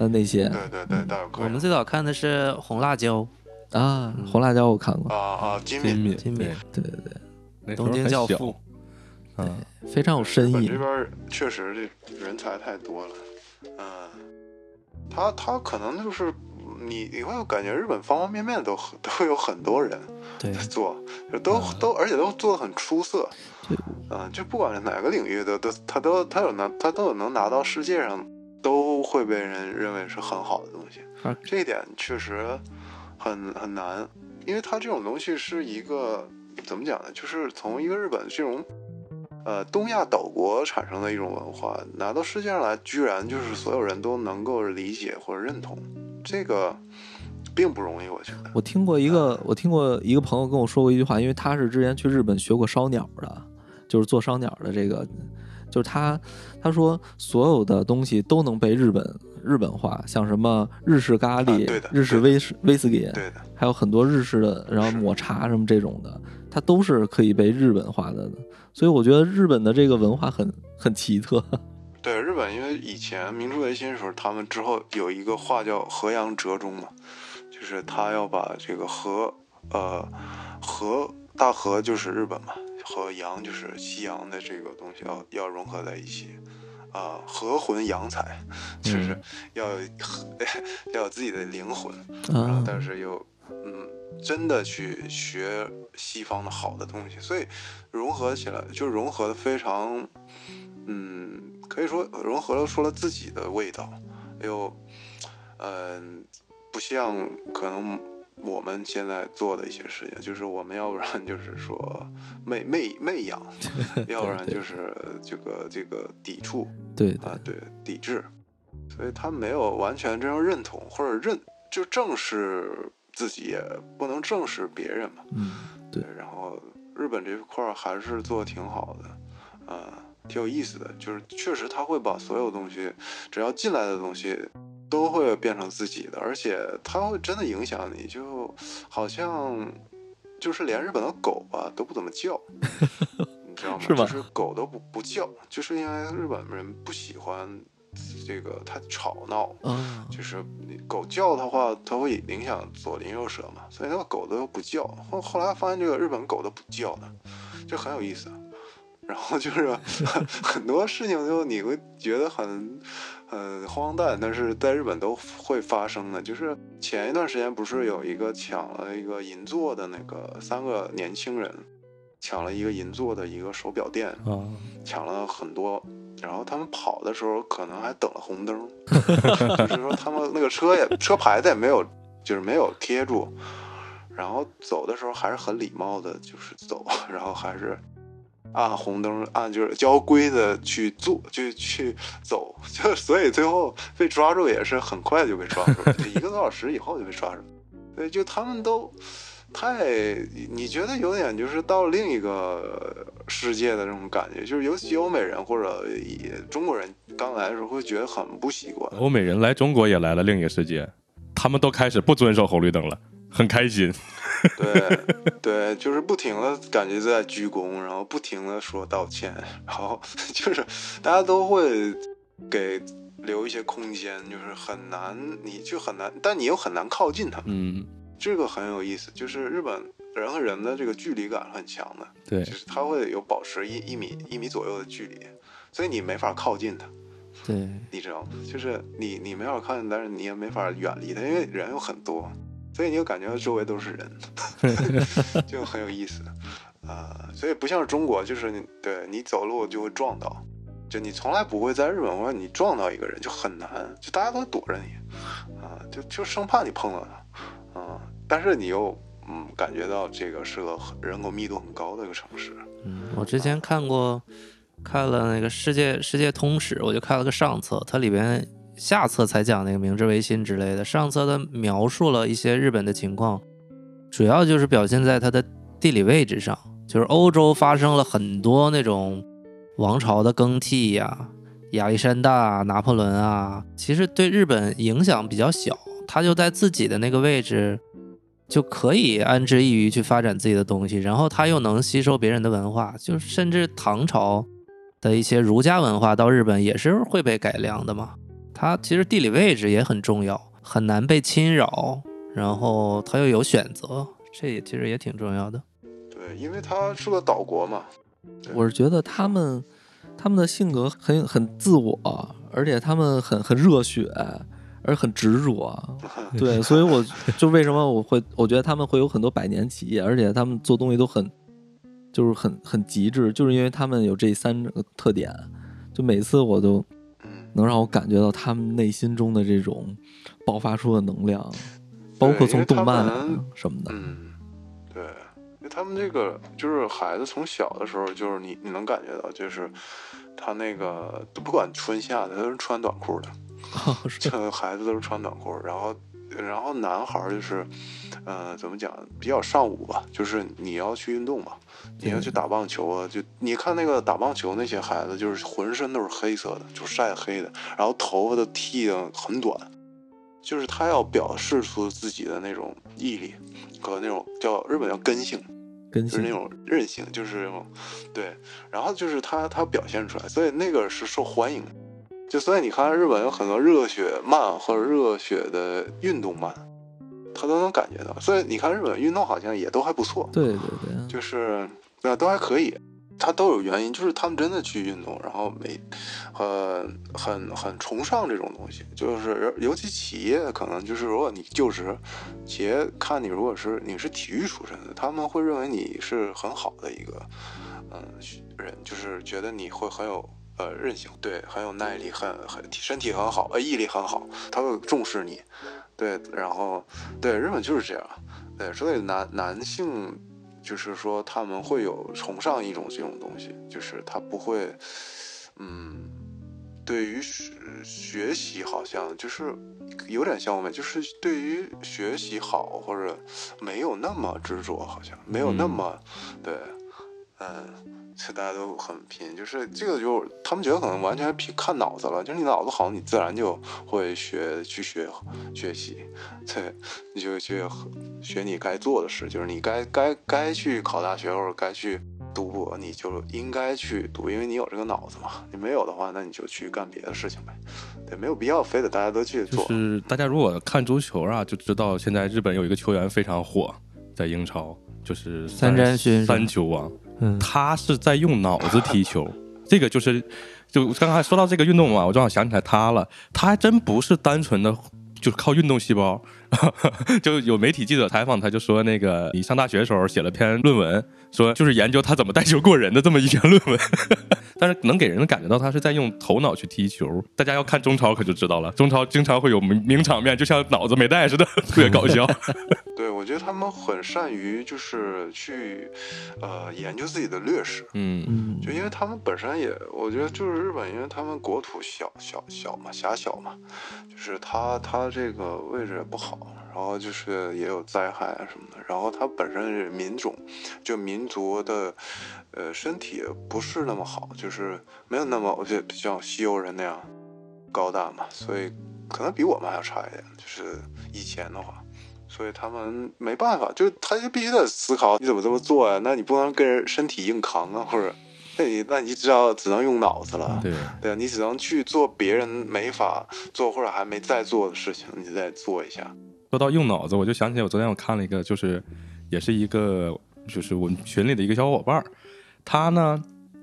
呃，那些。对对对，大有我们最早看的是《红辣椒》啊，《红辣椒》我看过。啊啊，金敏。金敏，对对对，东京教父，嗯，非常有深意。这边确实这人才太多了，嗯，他他可能就是你你会感觉日本方方面面都都有很多人在做，都都而且都做的很出色，嗯，就不管是哪个领域的都他都他有拿他都有能拿到世界上。都会被人认为是很好的东西，这一点确实很很难。因为它这种东西是一个怎么讲呢？就是从一个日本这种呃东亚岛国产生的一种文化，拿到世界上来，居然就是所有人都能够理解或者认同，这个并不容易，我觉得。我听过一个，我听过一个朋友跟我说过一句话，因为他是之前去日本学过烧鸟的，就是做烧鸟的这个，就是他他说所有的东西都能被日本日本化，像什么日式咖喱、日式威士威士忌，对的，还有很多日式的，然后抹茶什么这种的，它都是可以被日本化的。所以我觉得日本的这个文化很很奇特。对日本，因为以前明治维新的时候，他们之后有一个话叫“河洋折中”嘛，就是他要把这个河，呃，河大河就是日本嘛，和洋就是西洋的这个东西要要融合在一起，啊、和魂洋彩，就是 要有、要有自己的灵魂，然后。啊，但是又嗯，真的去学西方的好的东西，所以融合起来就融合的非常，嗯，可以说融合了出了自己的味道，又嗯、不像可能我们现在做的一些事情，就是我们要不然就是说媚媚媚养，要不然就是这个这个抵触，对啊，对，抵制，所以他没有完全这样认同或者认，就正视自己，也不能正视别人嘛。嗯，对，然后日本这块儿还是做的挺好的，啊，挺有意思的，就是确实他会把所有东西，只要进来的东西。都会变成自己的，而且它会真的影响你，就好像就是连日本的狗吧都不怎么叫，你知道吗？是吗就是狗都不不叫，就是因为日本人不喜欢这个它吵闹，啊，就是你狗叫的话，它会影响左邻右舍嘛，所以那个狗都不叫。后后来发现这个日本狗都不叫的，这很有意思。然后就是很 多事情，就你会觉得很很荒诞，但是在日本都会发生的。就是前一段时间不是有一个抢了一个银座的那个三个年轻人抢了一个银座的一个手表店，啊，抢了很多，然后他们跑的时候可能还等了红灯，就是说他们那个车也车牌子也没有，就是没有贴住，然后走的时候还是很礼貌的，就是走，然后还是按红灯按就是交规的去做，就去走，就所以最后被抓住也是很快就被抓住，就一个多小时以后就被抓住，对，就他们都。太，你觉得有点就是到另一个世界的这种感觉，就是尤其欧美人或者中国人刚来的时候会觉得很不习惯。欧美人来中国也来了另一个世界，他们都开始不遵守红绿灯了，很开心。对 对，就是不停的感觉在鞠躬，然后不停的说道歉，然后就是大家都会给留一些空间，就是很难，你就很难，但你又很难靠近他们，嗯，这个很有意思，就是日本人和人的这个距离感很强的。对就，是他会有保持一一米一米左右的距离，所以你没法靠近他，对，你知道吗？就是你你没法靠近，但是你也没法远离他，因为人有很多，所以你就感觉周围都是人，就很有意思啊、所以不像是中国，就是你对你走路就会撞到，就你从来不会在日本或者你撞到一个人就很难，就大家都躲着你啊、就就生怕你碰到他啊、但是你又嗯感觉到这个是个人口密度很高的一个城市。嗯，我之前看过，看了那个世界世界通史，我就看了个上册，它里边下册才讲那个明治维新之类的，上册它描述了一些日本的情况，主要就是表现在它的地理位置上，就是欧洲发生了很多那种王朝的更替呀、亚历山大、拿破仑啊，其实对日本影响比较小，他就在自己的那个位置。就可以安之一隅去发展自己的东西，然后他又能吸收别人的文化，就甚至唐朝的一些儒家文化到日本也是会被改良的嘛。它其实地理位置也很重要，很难被侵扰，然后它又有选择，这也其实也挺重要的。对，因为它是个岛国嘛。我是觉得他们他们的性格很很自我，而且他们很很热血，而很执着。对，所以我就为什么我会我觉得他们会有很多百年企业，而且他们做东西都很就是很很极致，就是因为他们有这三个特点。就每次我都嗯，能让我感觉到他们内心中的这种爆发出的能量，包括从动漫什么的。嗯，对他们这个就是孩子从小的时候，就是你你能感觉到，就是他那个不管春夏的，他都是穿短裤的，这孩子都是穿短裤，然后然后男孩儿就是，呃，怎么讲，比较上午吧，就是你要去运动嘛，你要去打棒球啊，就你看那个打棒球那些孩子，就是浑身都是黑色的，就晒黑的，然后头发都剃的很短，就是他要表示出自己的那种毅力和那种叫日本叫根性，根性就是那种韧性，就是那种对，然后就是他他表现出来，所以那个是受欢迎的。就所以你看日本有很多热血漫或者热血的运动漫，他都能感觉到。所以你看日本运动好像也都还不错，对对对，就是对啊，都还可以。他都有原因，就是他们真的去运动，然后每呃很很崇尚这种东西，就是尤其企业可能就是如果你就职，企业看你如果是你是体育出身的，他们会认为你是很好的一个嗯人，就是觉得你会很有呃韧性，对，很有耐力，很很身体很好，呃毅力很好，他会重视你，对，然后对日本就是这样，对，所以男男性。就是说他们会有崇尚一种这种东西，就是他不会，嗯，对于学学习好像就是有点像我们，就是对于学习好或者没有那么执着，好像没有那么、对，嗯。是大家都很拼，就是这个就他们觉得可能完全凭看脑子了，就是你脑子好，你自然就会学去学学习，对，你就去学你该做的事，就是你该该该去考大学或者该去读博，你就应该去读，因为你有这个脑子嘛。你没有的话，那你就去干别的事情呗，对，没有必要非得大家都去做。就是大家如果看足球啊，就知道现在日本有一个球员非常火，在英超，就是三笘薰是吧三球王。他是在用脑子踢球，这个就是，就刚才说到这个运动嘛，我正好想起来他了，他还真不是单纯的就是靠运动细胞，就有媒体记者采访他，就说那个你上大学的时候写了篇论文，说就是研究他怎么带球过人的这么一篇论文，但是能给人感觉到他是在用头脑去踢球。大家要看中超可就知道了，中超经常会有名名场面，就像脑子没带似的，特别搞笑。对，我觉得他们很善于就是去，呃，研究自己的劣势。嗯嗯，就因为他们本身也，我觉得就是日本，因为他们国土小小小嘛，狭小嘛，就是他他这个位置也不好，然后就是也有灾害啊什么的，然后它本身是民种，就民族的，呃，身体不是那么好，就是没有那么，我觉得像西欧人那样高大嘛，所以可能比我们还要差一点，就是以前的话。所以他们没办法，就他就必须得思考你怎么这么做呀？那你不能跟人身体硬扛啊，或者那你那你只要只能用脑子了，对，对啊，你只能去做别人没法做或者还没在做的事情，你再做一下。说到用脑子，我就想起来，我昨天我看了一个，就是也是一个，就是我们群里的一个小伙伴儿，他呢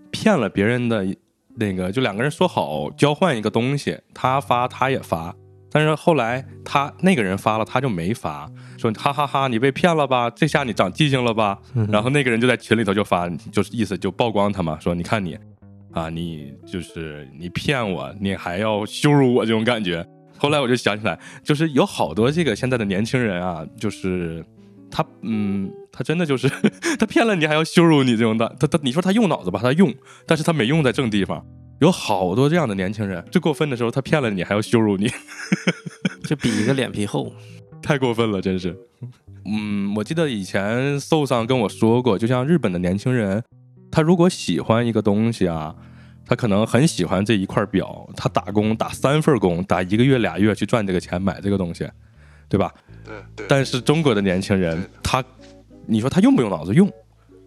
骗了别人的那个，就两个人说好交换一个东西，他发他也发，但是后来他那个人发了，他就没发，说哈哈哈，你被骗了吧？这下你长记性了吧？然后那个人就在群里头就发，就是意思就曝光他嘛，说你看你啊，你就是你骗我，你还要羞辱我这种感觉。后来我就想起来，就是有好多这个现在的年轻人啊，就是他，嗯，他真的就是 他骗了你还要羞辱你这种的，他他你说他用脑子吧，他用，但是他没用在正地方。有好多这样的年轻人，最过分的时候，他骗了你还要羞辱你，就比一个脸皮厚。太过分了，真是。嗯，我记得以前 So 上跟我说过，就像日本的年轻人，他如果喜欢一个东西啊，他可能很喜欢这一块表，他打工打三份工，打一个月俩月去赚这个钱买这个东西，对吧？对对。但是中国的年轻人，他，你说他用不用脑子？用。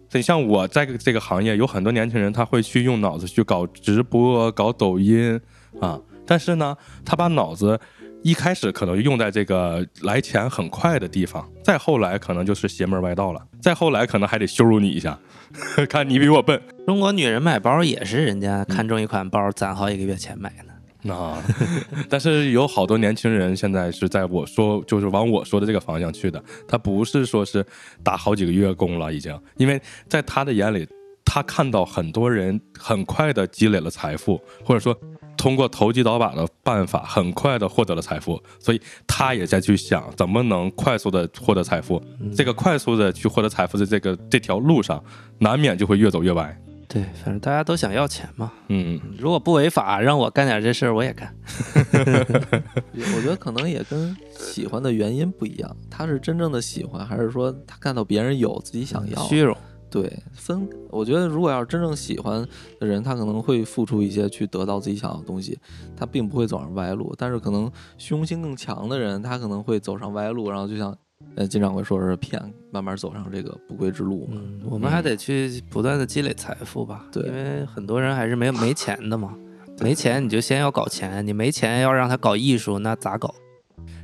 所以像我在这个行业，有很多年轻人他会去用脑子去搞直播、搞抖音啊，但是呢，他把脑子一开始可能用在这个来钱很快的地方，再后来可能就是邪门歪道了，再后来可能还得羞辱你一下，看你比我笨。中国女人买包也是人家看中一款包攒好几个月钱买的。啊，但是有好多年轻人现在是在我说就是往我说的这个方向去的，他不是说是打好几个月工了已经，因为在他的眼里，他看到很多人很快的积累了财富，或者说通过投机倒把的办法，很快的获得了财富，所以他也在去想怎么能快速的获得财富。这个快速的去获得财富的这个这条路上，难免就会越走越歪。对，反正大家都想要钱嘛。嗯，如果不违法，让我干点这事儿，我也干。我觉得可能也跟喜欢的原因不一样，他是真正的喜欢，还是说他看到别人有自己想要？虚荣。对，分。我觉得如果要是真正喜欢的人，他可能会付出一些去得到自己想要的东西，他并不会走上歪路。但是可能虚荣心更强的人，他可能会走上歪路，然后就像呃金掌柜说是骗，慢慢走上这个不归之路嘛。嗯，我们还得去不断的积累财富吧。对因为很多人还是没没钱的嘛。没钱你就先要搞钱，你没钱要让他搞艺术，那咋搞？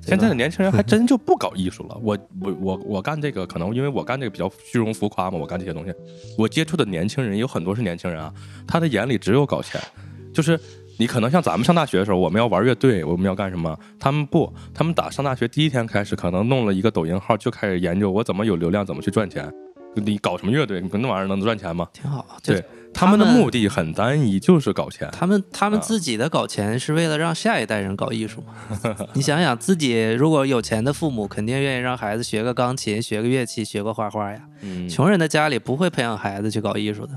现在的年轻人还 真就不搞艺术了。我我我我干这个，可能因为我干这个比较虚荣浮夸嘛，我干这些东西。我接触的年轻人有很多是年轻人啊，他的眼里只有搞钱，就是你可能像咱们上大学的时候，我们要玩乐队，我们要干什么？他们不，他们打上大学第一天开始，可能弄了一个抖音号，就开始研究我怎么有流量，怎么去赚钱。你搞什么乐队？你那玩意儿能赚钱吗？挺好。对他们的目的很单一，就是搞钱。他们他们啊自己的搞钱是为了让下一代人搞艺术嘛？你想想，自己如果有钱的父母，肯定愿意让孩子学个钢琴、学个乐器、学个画画呀。嗯，穷人的家里不会培养孩子去搞艺术的，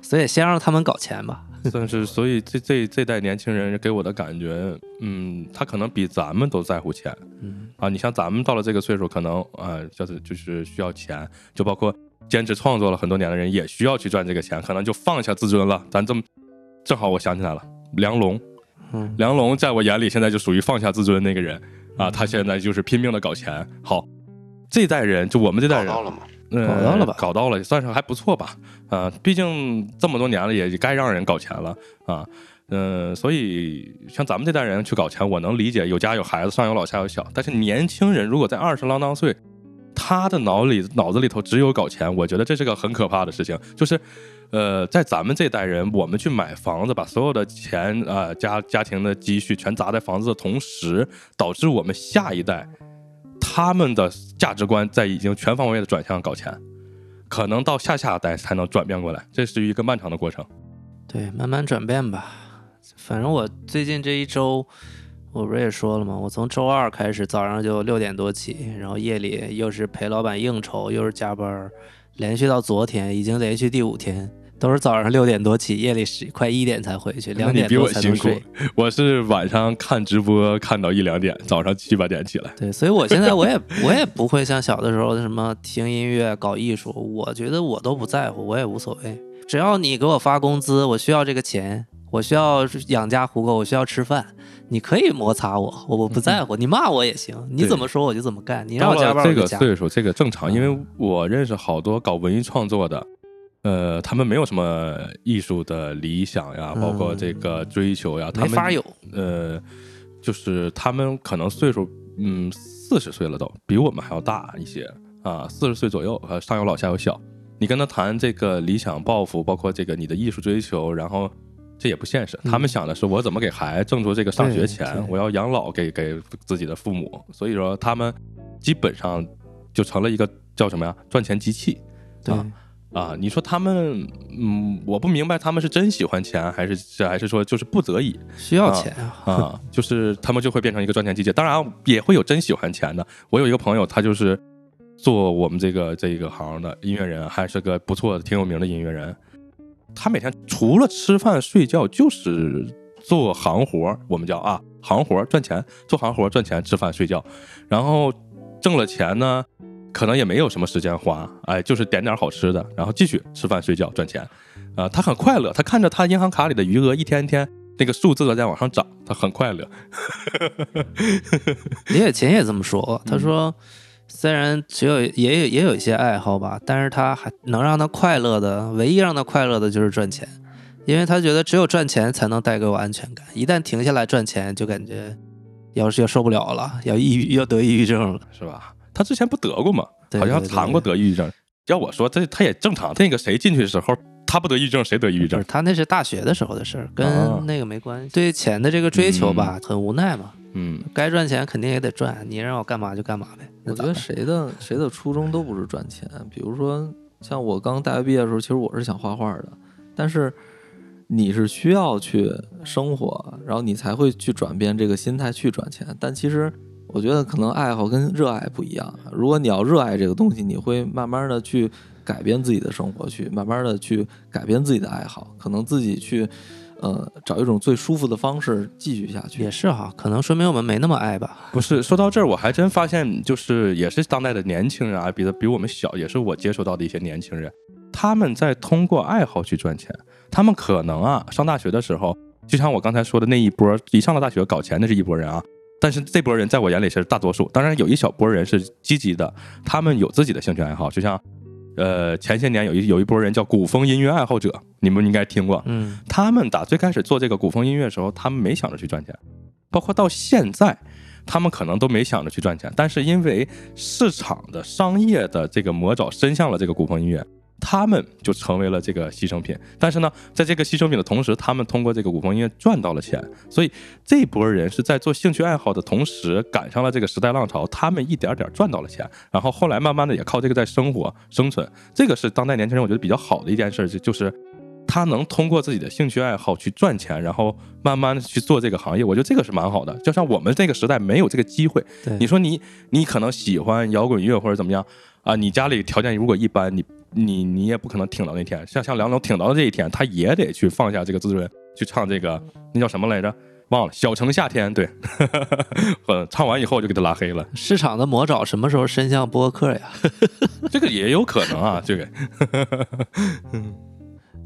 所以先让他们搞钱吧。算是，所以这这这代年轻人给我的感觉，嗯，他可能比咱们都在乎钱嗯，啊。你像咱们到了这个岁数，可能啊，就是就是需要钱，就包括坚持创作了很多年的人，也需要去赚这个钱，可能就放下自尊了。咱这么正好，我想起来了，梁龙，嗯梁龙在我眼里现在就属于放下自尊那个人啊，他现在就是拼命的搞钱。好，这代人就我们这代人搞到了吗？嗯，搞到了吧搞到了，算是还不错吧。啊，毕竟这么多年了，也该让人搞钱了啊。嗯、所以像咱们这代人去搞钱，我能理解，有家有孩子，上有老下有小。但是年轻人如果在二十郎当岁，他的脑里脑子里头只有搞钱，我觉得这是个很可怕的事情。就是，呃，在咱们这代人，我们去买房子，把所有的钱啊、家家庭的积蓄全砸在房子的同时，导致我们下一代他们的价值观在已经全方位的转向搞钱，可能到下下代才能转变过来，这是一个漫长的过程。对，慢慢转变吧。反正我最近这一周，我不是也说了吗？我从周二开始早上就六点多起，然后夜里又是陪老板应酬，又是加班，连续到昨天，已经连续第五天，都是早上六点多起，夜里十快一点才回去，两点多那你比我辛苦才能睡。，我是晚上看直播看到一两点，早上七八点起来。对，所以我现在我也我也不会像小的时候什么听音乐、搞艺术，我觉得我都不在乎，我也无所谓。只要你给我发工资，我需要这个钱，我需要养家糊口，我需要吃饭，你可以摩擦我，我我不在乎，你骂我也行，你怎么说我就怎么干，你让我加班我就加。个岁数，这个正常，因为嗯我认识好多搞文艺创作的，呃，他们没有什么艺术的理想呀，包括这个追求呀，他们没法有，呃，就是他们可能岁数，嗯，四十岁了都，比我们还要大一些啊，四十岁左右，呃，上有老下有小。你跟他谈这个理想抱负，包括这个你的艺术追求，然后这也不现实。他们想的是我怎么给孩子挣出这个上学钱，我要养老给给自己的父母。所以说，他们基本上就成了一个叫什么呀？赚钱机器。对，啊啊，你说他们，嗯，我不明白他们是真喜欢钱，还是还是说就是不得已需要钱啊。啊？就是他们就会变成一个赚钱机器。当然也会有真喜欢钱的。我有一个朋友，他就是做我们这个这个行的音乐人，还是个不错的、挺有名的音乐人。他每天除了吃饭睡觉，就是做行活儿我们叫啊行活儿赚钱，做行活儿赚钱，吃饭睡觉，然后挣了钱呢。可能也没有什么时间花，哎，就是点点好吃的，然后继续吃饭睡觉赚钱，啊、他很快乐，他看着他银行卡里的余额一天天那个数字在往上涨，他很快乐。李雪琴也这么说过，她说，虽然只有也有也有一些爱好吧，但是他还能让他快乐的，唯一让他快乐的就是赚钱，因为他觉得只有赚钱才能带给我安全感，一旦停下来赚钱，就感觉要是要受不了了，要抑郁要得抑郁症了。是吧？他之前不得过吗？对对对好像谈过得抑郁症。要我说，这他也正常。那个谁进去的时候，他不得抑郁症，谁得抑郁症不是？她那是大学的时候的事儿，啊跟那个没关系。对钱的这个追求吧，很无奈嘛，嗯，该赚钱肯定也得赚，你让我干嘛就干嘛呗。我觉得谁的谁的初衷都不是赚钱。比如说，像我刚大学毕业的时候，其实我是想画画的，但是你是需要去生活，然后你才会去转变这个心态去赚钱。但其实我觉得可能爱好跟热爱不一样。如果你要热爱这个东西，你会慢慢的去改变自己的生活，去慢慢的去改变自己的爱好，可能自己去呃找一种最舒服的方式继续下去。也是哈，可能说明我们没那么爱吧。不是说到这儿，我还真发现，就是也是当代的年轻人啊，比的比我们小，也是我接触到的一些年轻人，他们在通过爱好去赚钱。他们可能啊，上大学的时候，就像我刚才说的那一波，一上了大学搞钱的是一波人啊。但是这波人在我眼里是大多数，当然有一小波人是积极的，他们有自己的兴趣爱好，就像，呃，前些年有一有一波人叫古风音乐爱好者，你们应该听过。嗯，他们打最开始做这个古风音乐的时候，他们没想着去赚钱，包括到现在，他们可能都没想着去赚钱。但是因为市场的商业的这个魔爪伸向了这个古风音乐，他们就成为了这个牺牲品。但是呢，在这个牺牲品的同时，他们通过这个古风音乐赚到了钱。所以这波人是在做兴趣爱好的同时，赶上了这个时代浪潮，他们一点点赚到了钱，然后后来慢慢的也靠这个在生活生存。这个是当代年轻人我觉得比较好的一件事，就就是。他能通过自己的兴趣爱好去赚钱，然后慢慢的去做这个行业，我觉得这个是蛮好的。就像我们这个时代没有这个机会，你说你你可能喜欢摇滚乐或者怎么样啊，你家里条件如果一般，你你你也不可能挺到那天。像像梁龙挺到的这一天，他也得去放下这个自尊，去唱这个那叫什么来着？忘了，小城夏天，对，呃，唱完以后就给他拉黑了，市场的魔爪什么时候伸向播客呀？这个也有可能啊，这个，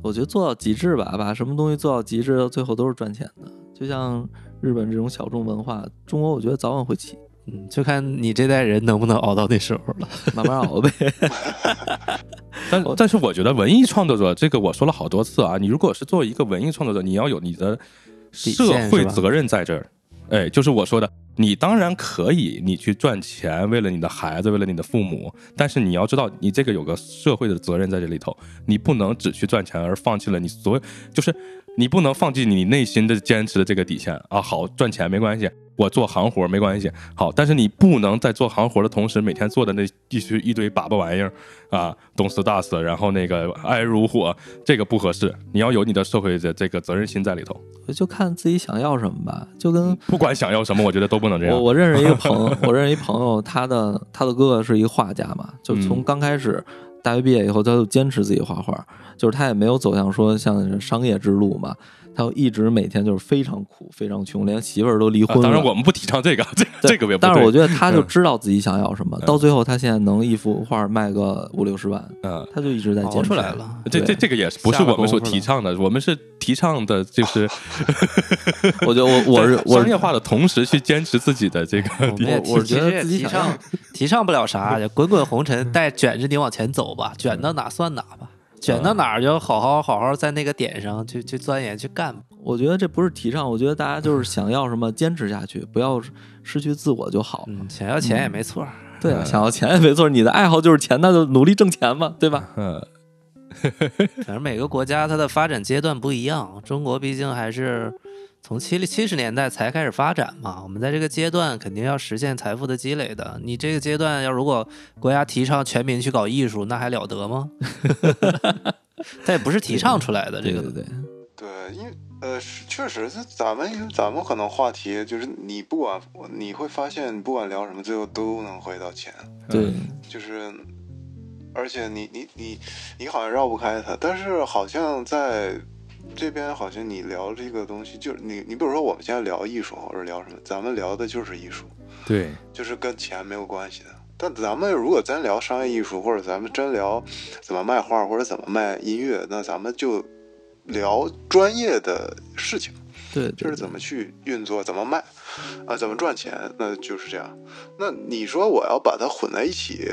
我觉得做到极致吧，把什么东西做到极致，到最后都是赚钱的。就像日本这种小众文化，中国我觉得早晚会起，嗯，就看你这代人能不能熬到那时候了。慢慢熬呗。但但是我觉得文艺创作者这个我说了好多次啊，你如果是作为一个文艺创作者，你要有你的社会责任在这儿。哎，就是我说的，你当然可以，你去赚钱，为了你的孩子，为了你的父母，但是你要知道，你这个有个社会的责任在这里头，你不能只去赚钱而放弃了你所有，就是你不能放弃你内心的坚持的这个底线啊。好，赚钱没关系，我做行活没关系，好，但是你不能在做行活的同时，每天做的那一堆一堆粑粑玩意儿啊，东死大死，然后那个爱如火，这个不合适。你要有你的社会的这个责任心在里头，就看自己想要什么吧。就跟不管想要什么，我觉得都不能这样。我我认识一个朋友，我认识一朋友，他的他的哥哥是一个画家嘛，就从刚开始大学毕业以后，他就坚持自己画画，就是他也没有走向说像商业之路嘛。他一直每天就是非常苦，非常穷，连媳妇儿都离婚了。当然，我们不提倡这个，这个这个也不。但是我觉得他就知道自己想要什么，到最后他现在能一幅画卖个五六十万，嗯，他就一直在坚持出来了。这这这个也不是我们所提倡的，我们是提倡的就是，我觉得我我是商业化的同时去坚持自己的这个。我我觉得自己提倡提倡不了啥，滚滚红尘带卷着你往前走吧，卷到哪算哪吧。卷到哪儿就好好好好在那个点上去去钻研去干。我觉得这不是提倡，我觉得大家就是想要什么坚持下去，不要失去自我就好。嗯，想要钱也没错。对啊，想要钱也没错。你的爱好就是钱，那就努力挣钱嘛，对吧？嗯。反正每个国家它的发展阶段不一样，中国毕竟还是。从七七十年代才开始发展嘛，我们在这个阶段肯定要实现财富的积累的。你这个阶段要如果国家提倡全民去搞艺术，那还了得吗？它也不是提倡出来的，这个对对对，因为呃，确实是咱们因为咱们可能话题就是你不管你会发现不管聊什么，最后都能回到钱。对，就是而且你你你你好像绕不开它，但是好像在。这边好像你聊这个东西，就是你你比如说我们现在聊艺术或者聊什么，咱们聊的就是艺术，对，就是跟钱没有关系的。但咱们如果真聊商业艺术，或者咱们真聊怎么卖画或者怎么卖音乐，那咱们就聊专业的事情，对，就是怎么去运作，怎么卖啊，怎么赚钱，那就是这样。那你说我要把它混在一起，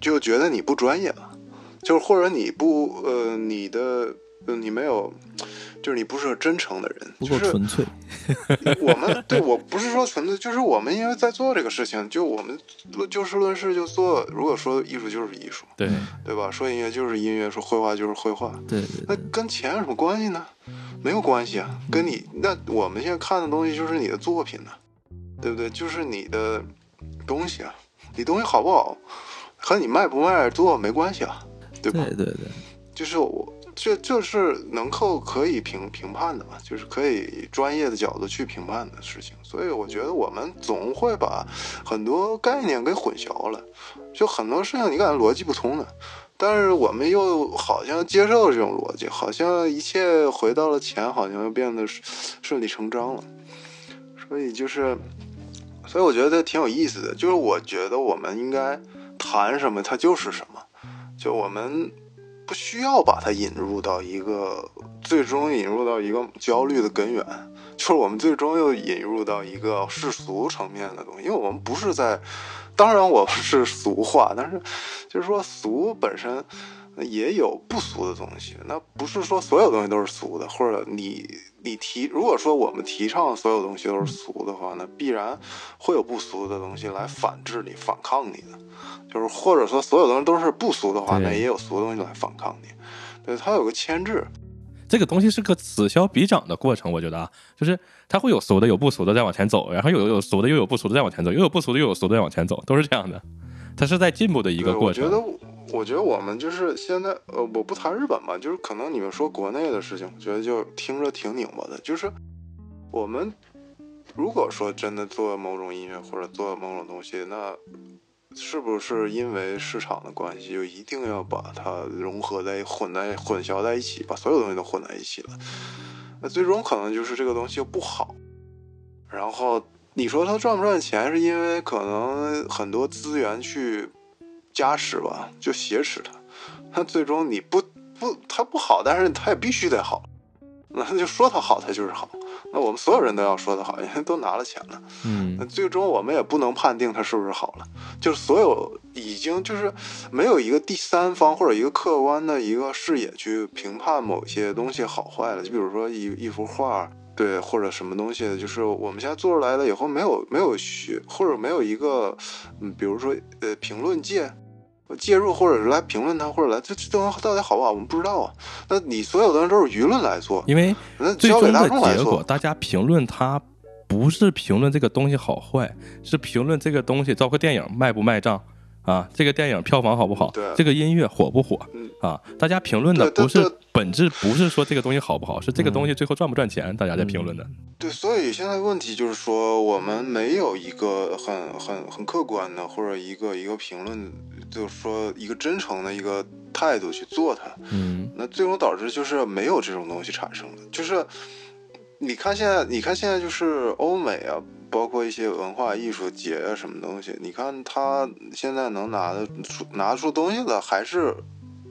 就觉得你不专业了，就是或者你不呃你的。嗯，你没有，就是你不是个真诚的人，不够纯粹。我们对我不是说纯粹，就是我们因为在做这个事情，就我们就事论事就做。如果说艺术就是艺术，对对吧？说音乐就是音乐，说绘画就是绘画，对。那跟钱有什么关系呢？没有关系啊，跟你那我们现在看的东西就是你的作品呢，对不对？就是你的东西啊，你东西好不好，和你卖不卖做没关系啊，对吧？对对对，就是我。这这是能够可以评评判的嘛，就是可以专业的角度去评判的事情。所以我觉得我们总会把很多概念给混淆了，就很多事情你感觉逻辑不通的，但是我们又好像接受了这种逻辑，好像一切回到了前，好像又变得顺理成章了。所以就是，所以我觉得挺有意思的，就是我觉得我们应该谈什么，它就是什么，就我们不需要把它引入到一个最终引入到一个焦虑的根源，就是我们最终又引入到一个世俗层面的东西，因为我们不是在，当然我们是俗话，但是就是说俗本身也有不俗的东西，那不是说所有东西都是俗的，或者你你提，如果说我们提倡所有东西都是俗的话，那必然会有不俗的东西来反制你、反抗你的，就是或者说所有东西都是不俗的话，那也有俗的东西来反抗你，对，它有个牵制，这个东西是个此消彼长的过程，我觉得啊，就是它会有俗的，有不俗的再往前走，然后有有俗的，又有不俗的再往前走，又有不俗的，又有俗的再往前走，都是这样的，它是在进步的一个过程。我觉得，我觉得我们就是现在，呃，我不谈日本吧，就是可能你们说国内的事情，我觉得就听着挺拧巴的。就是我们如果说真的做某种音乐或者做某种东西，那是不是因为市场的关系，就一定要把它融合在混在混淆在一起，把所有东西都混在一起了？那最终可能就是这个东西又不好，然后你说它赚不赚钱，是因为可能很多资源去加持吧，就挟持他，那最终你不不他不好，但是他也必须得好，那就说他好，他就是好。那我们所有人都要说他好，因为都拿了钱了。那嗯，最终我们也不能判定他是不是好了，就是所有已经就是没有一个第三方或者一个客观的一个视野去评判某些东西好坏了。就比如说一一幅画，对，或者什么东西，就是我们现在做出来了以后没有没有学或者没有一个嗯，比如说呃评论界。介入，或者是来评论它，或者来这这东西到底好不好，我们不知道啊。那你所有的人都是舆论来做，因为那交给最终的大众来做结果，，大家评论它不是评论这个东西好坏，是评论这个东西，包括电影卖不卖账啊，这个电影票房好不好对，这个音乐火不火嗯啊？大家评论的不是本质，不是说这个东西好不好，是这个东西最后赚不赚钱，大家在评论的。对，所以现在问题就是说，我们没有一个很很很客观的，或者一个一个评论，就是说一个真诚的一个态度去做它，嗯那最终导致就是没有这种东西产生的。就是你看现在，你看现在就是欧美啊，包括一些文化艺术节啊什么东西，你看他现在能拿得出拿出东西的，还是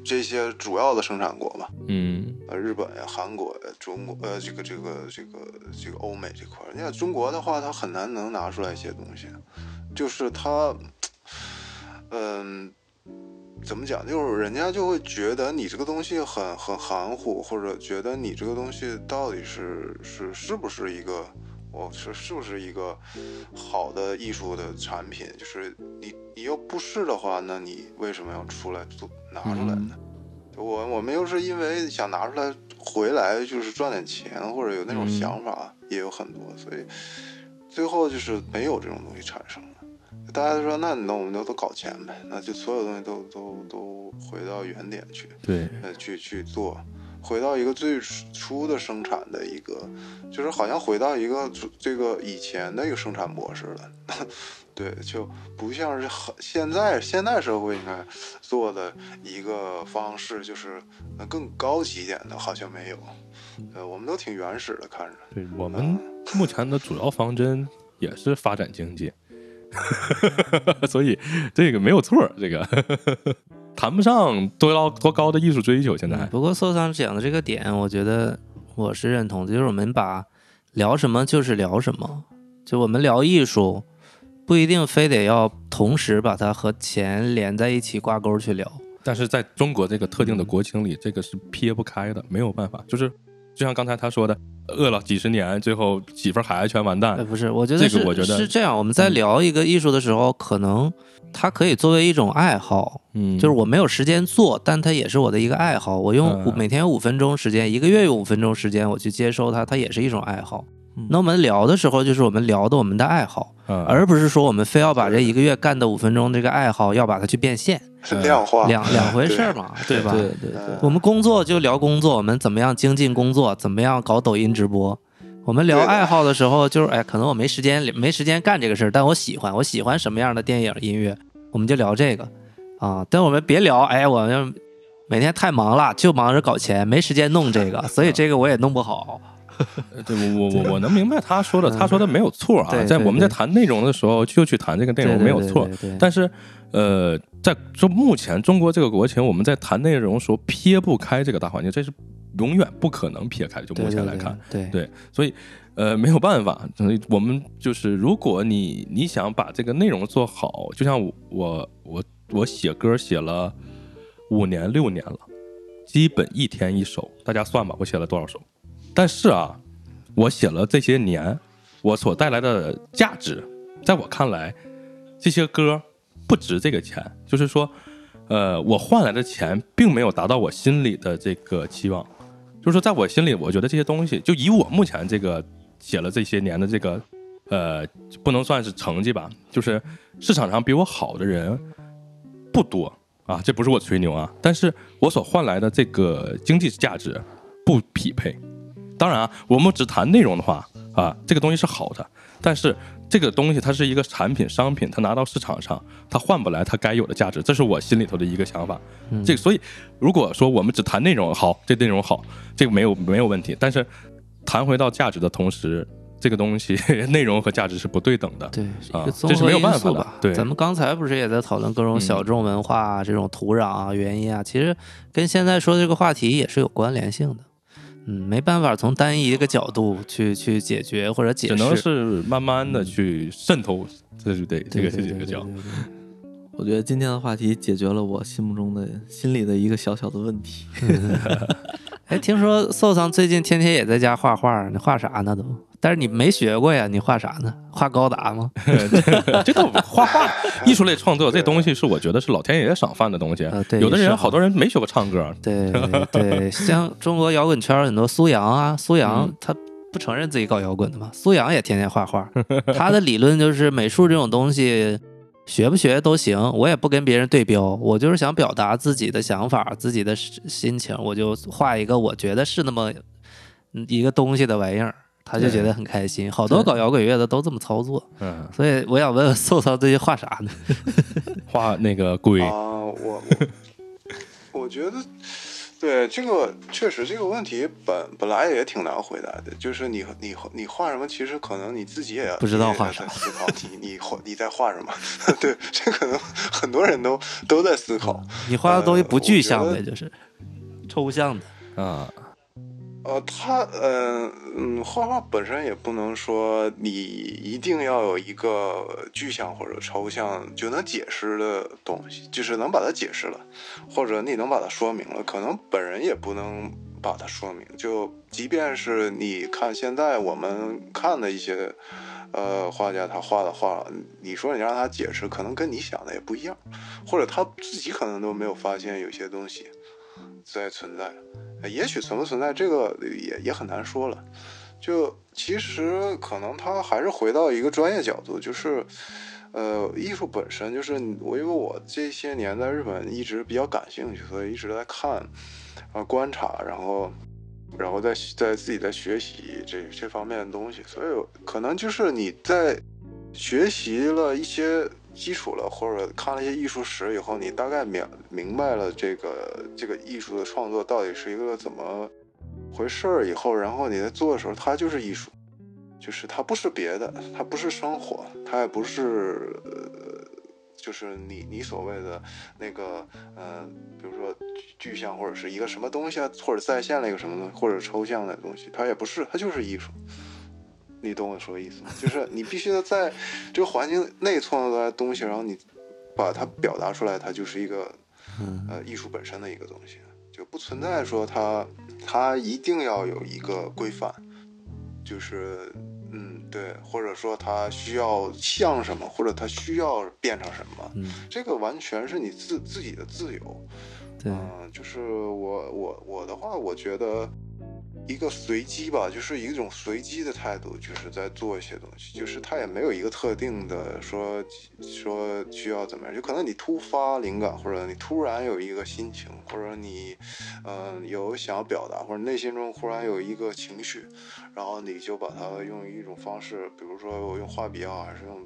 这些主要的生产国嘛。嗯呃，日本呀、韩国呀、中国，呃，这个这个这个这个欧美这块儿，你看中国的话，它很难能拿出来一些东西，就是它，嗯，怎么讲？就是人家就会觉得你这个东西很很含糊，或者觉得你这个东西到底是是是不是一个，我是是不是一个好的艺术的产品？就是你你又不是的话，那你为什么要出来做拿出来呢？我我们又是因为想拿出来回来，就是赚点钱，或者有那种嗯想法，也有很多，所以最后就是没有这种东西产生了。大家都说，那那我们就都搞钱呗，那就所有东西都都都回到原点去，对，呃，去去做，回到一个最初的生产的一个，就是好像回到一个这个以前的一个生产模式了。对，就不像是很现在现代社会应该做的一个方式，就是呃更高级一点的，好像没有。呃，我们都挺原始的，看着。对我们目前的主要方针也是发展经济，所以这个没有错儿，这个谈不上多高多高的艺术追求。现在嗯不过搜桑讲的这个点，我觉得我是认同的，就是我们把聊什么就是聊什么，就我们聊艺术，不一定非得要同时把它和钱连在一起挂钩去聊。但是在中国这个特定的国情里，这个是撇不开的，没有办法。就是就像刚才他说的，饿了几十年，最后媳妇儿孩子全完哎，蛋。不是，我觉得这是个我觉得是这样。我们在嗯聊一个艺术的时候，可能它可以作为一种爱好，嗯，就是我没有时间做，但它也是我的一个爱好。我用每天五分钟时间，一个月用五分钟时间，我去接收它，它也是一种爱好。嗯那我们聊的时候，就是我们聊的我们的爱好，嗯，而不是说我们非要把这一个月干的五分钟这个爱好要把它去变现，是量化两两回事儿嘛，对吧？对对对，我们工作就聊工作，我们怎么样精进工作，怎么样搞抖音直播。我们聊爱好的时候，就是哎，可能我没时间没时间干这个事儿，但我喜欢，我喜欢什么样的电影音乐，我们就聊这个啊。但我们别聊，哎，我们每天太忙了，就忙着搞钱，没时间弄这个，所以这个我也弄不好。对我我我我能明白他说的，他说的没有错啊。在我们在谈内容的时候，就去谈这个内容没有错。但是呃，在说目前中国这个国情，我们在谈内容的时候撇不开这个大环境，这是永远不可能撇开的。就目前来看，对对对，所以呃没有办法，所以我们就是如果你你想把这个内容做好，就像我我我我写歌写了五年六年了，基本一天一首，大家算吧，我写了多少首？但是啊，我写了这些年，我所带来的价值，在我看来，这些歌不值这个钱，就是说，呃，我换来的钱并没有达到我心里的这个期望。就是说，在我心里，我觉得这些东西，就以我目前这个写了这些年的这个，呃，不能算是成绩吧，就是市场上比我好的人不多啊，这不是我吹牛啊，但是我所换来的这个经济价值不匹配。当然啊，我们只谈内容的话啊，这个东西是好的，但是这个东西它是一个产品商品，它拿到市场上，它换不来它该有的价值，这是我心里头的一个想法。嗯这个所以如果说我们只谈内容好，这内容好，这个没有没有问题，但是谈回到价值的同时，这个东西 内容和价值是不对等的。对，啊这是没有办法的。对咱们刚才不是也在讨论各种嗯小众文化啊、这种土壤啊、原因啊，其实跟现在说的这个话题也是有关联性的。嗯，没办法从单一一个角度去去解决或者解释，只能是慢慢的去渗透，这是对这个这个叫对对对对我觉得今天的话题解决了我心目中的心里的一个小小的问题。哎，听说寿桑最近天天也在家画画，你画啥呢都？但是你没学过呀，你画啥呢？画高达吗？这都画画艺术类创作这东西是我觉得是老天爷赏饭的东西呃。对有的人好多人没学过唱歌，对对，像中国摇滚圈很多苏阳啊，苏阳嗯他不承认自己搞摇滚的嘛，苏阳也天天画画。他的理论就是美术这种东西，学不学都行，我也不跟别人对标，我就是想表达自己的想法、自己的心情，我就画一个我觉得是那么嗯一个东西的玩意儿。他就觉得很开心，好多搞摇滚乐的都这么操作，嗯，所以我想问问宋操最近画啥呢？画那个鬼，啊，我我我觉得，对这个确实这个问题本本来也挺难回答的，就是你你你画什么，其实可能你自己也不知道画啥在思考你你画你在画什么，对，这可能很多人都都在思考。你画的东西不具象呃我呗，就是抽象的。啊，呃，他呃嗯，画画本身也不能说你一定要有一个具象或者抽象就能解释的东西，就是能把它解释了，或者你能把它说明了，可能本人也不能把它说明。就即便是你看现在我们看的一些呃画家他画的画，你说你让他解释，可能跟你想的也不一样，或者他自己可能都没有发现有些东西在存在。也许存不存在，这个也也很难说了。就其实可能他还是回到一个专业角度，就是，呃，艺术本身就是我，因为我这些年在日本一直比较感兴趣，所以一直在看，啊、观察，然后，然后在在自己在学习这这方面的东西，所以可能就是你在学习了一些基础了，或者看了一些艺术史以后，你大概明明白了这个这个艺术的创作到底是一个怎么回事儿以后，然后你在做的时候，它就是艺术，就是它不是别的，它不是生活，它也不是呃，就是你你所谓的那个呃，比如说具象或者是一个什么东西啊，或者再现了一个什么东西，或者抽象的东西，它也不是，它就是艺术。你懂我说的意思吗？就是你必须得在这个环境内创造出来的东西，然后你把它表达出来，它就是一个嗯呃艺术本身的一个东西，就不存在说它它一定要有一个规范，就是嗯对，或者说它需要像什么，或者它需要变成什么，嗯，这个完全是你自自己的自由。对，嗯，就是我我我的话，我觉得一个随机吧，就是一种随机的态度，就是在做一些东西，就是他也没有一个特定的说说需要怎么样，就可能你突发灵感，或者你突然有一个心情，或者你嗯、有想要表达，或者内心中忽然有一个情绪，然后你就把它用一种方式，比如说我用画笔也好，还是用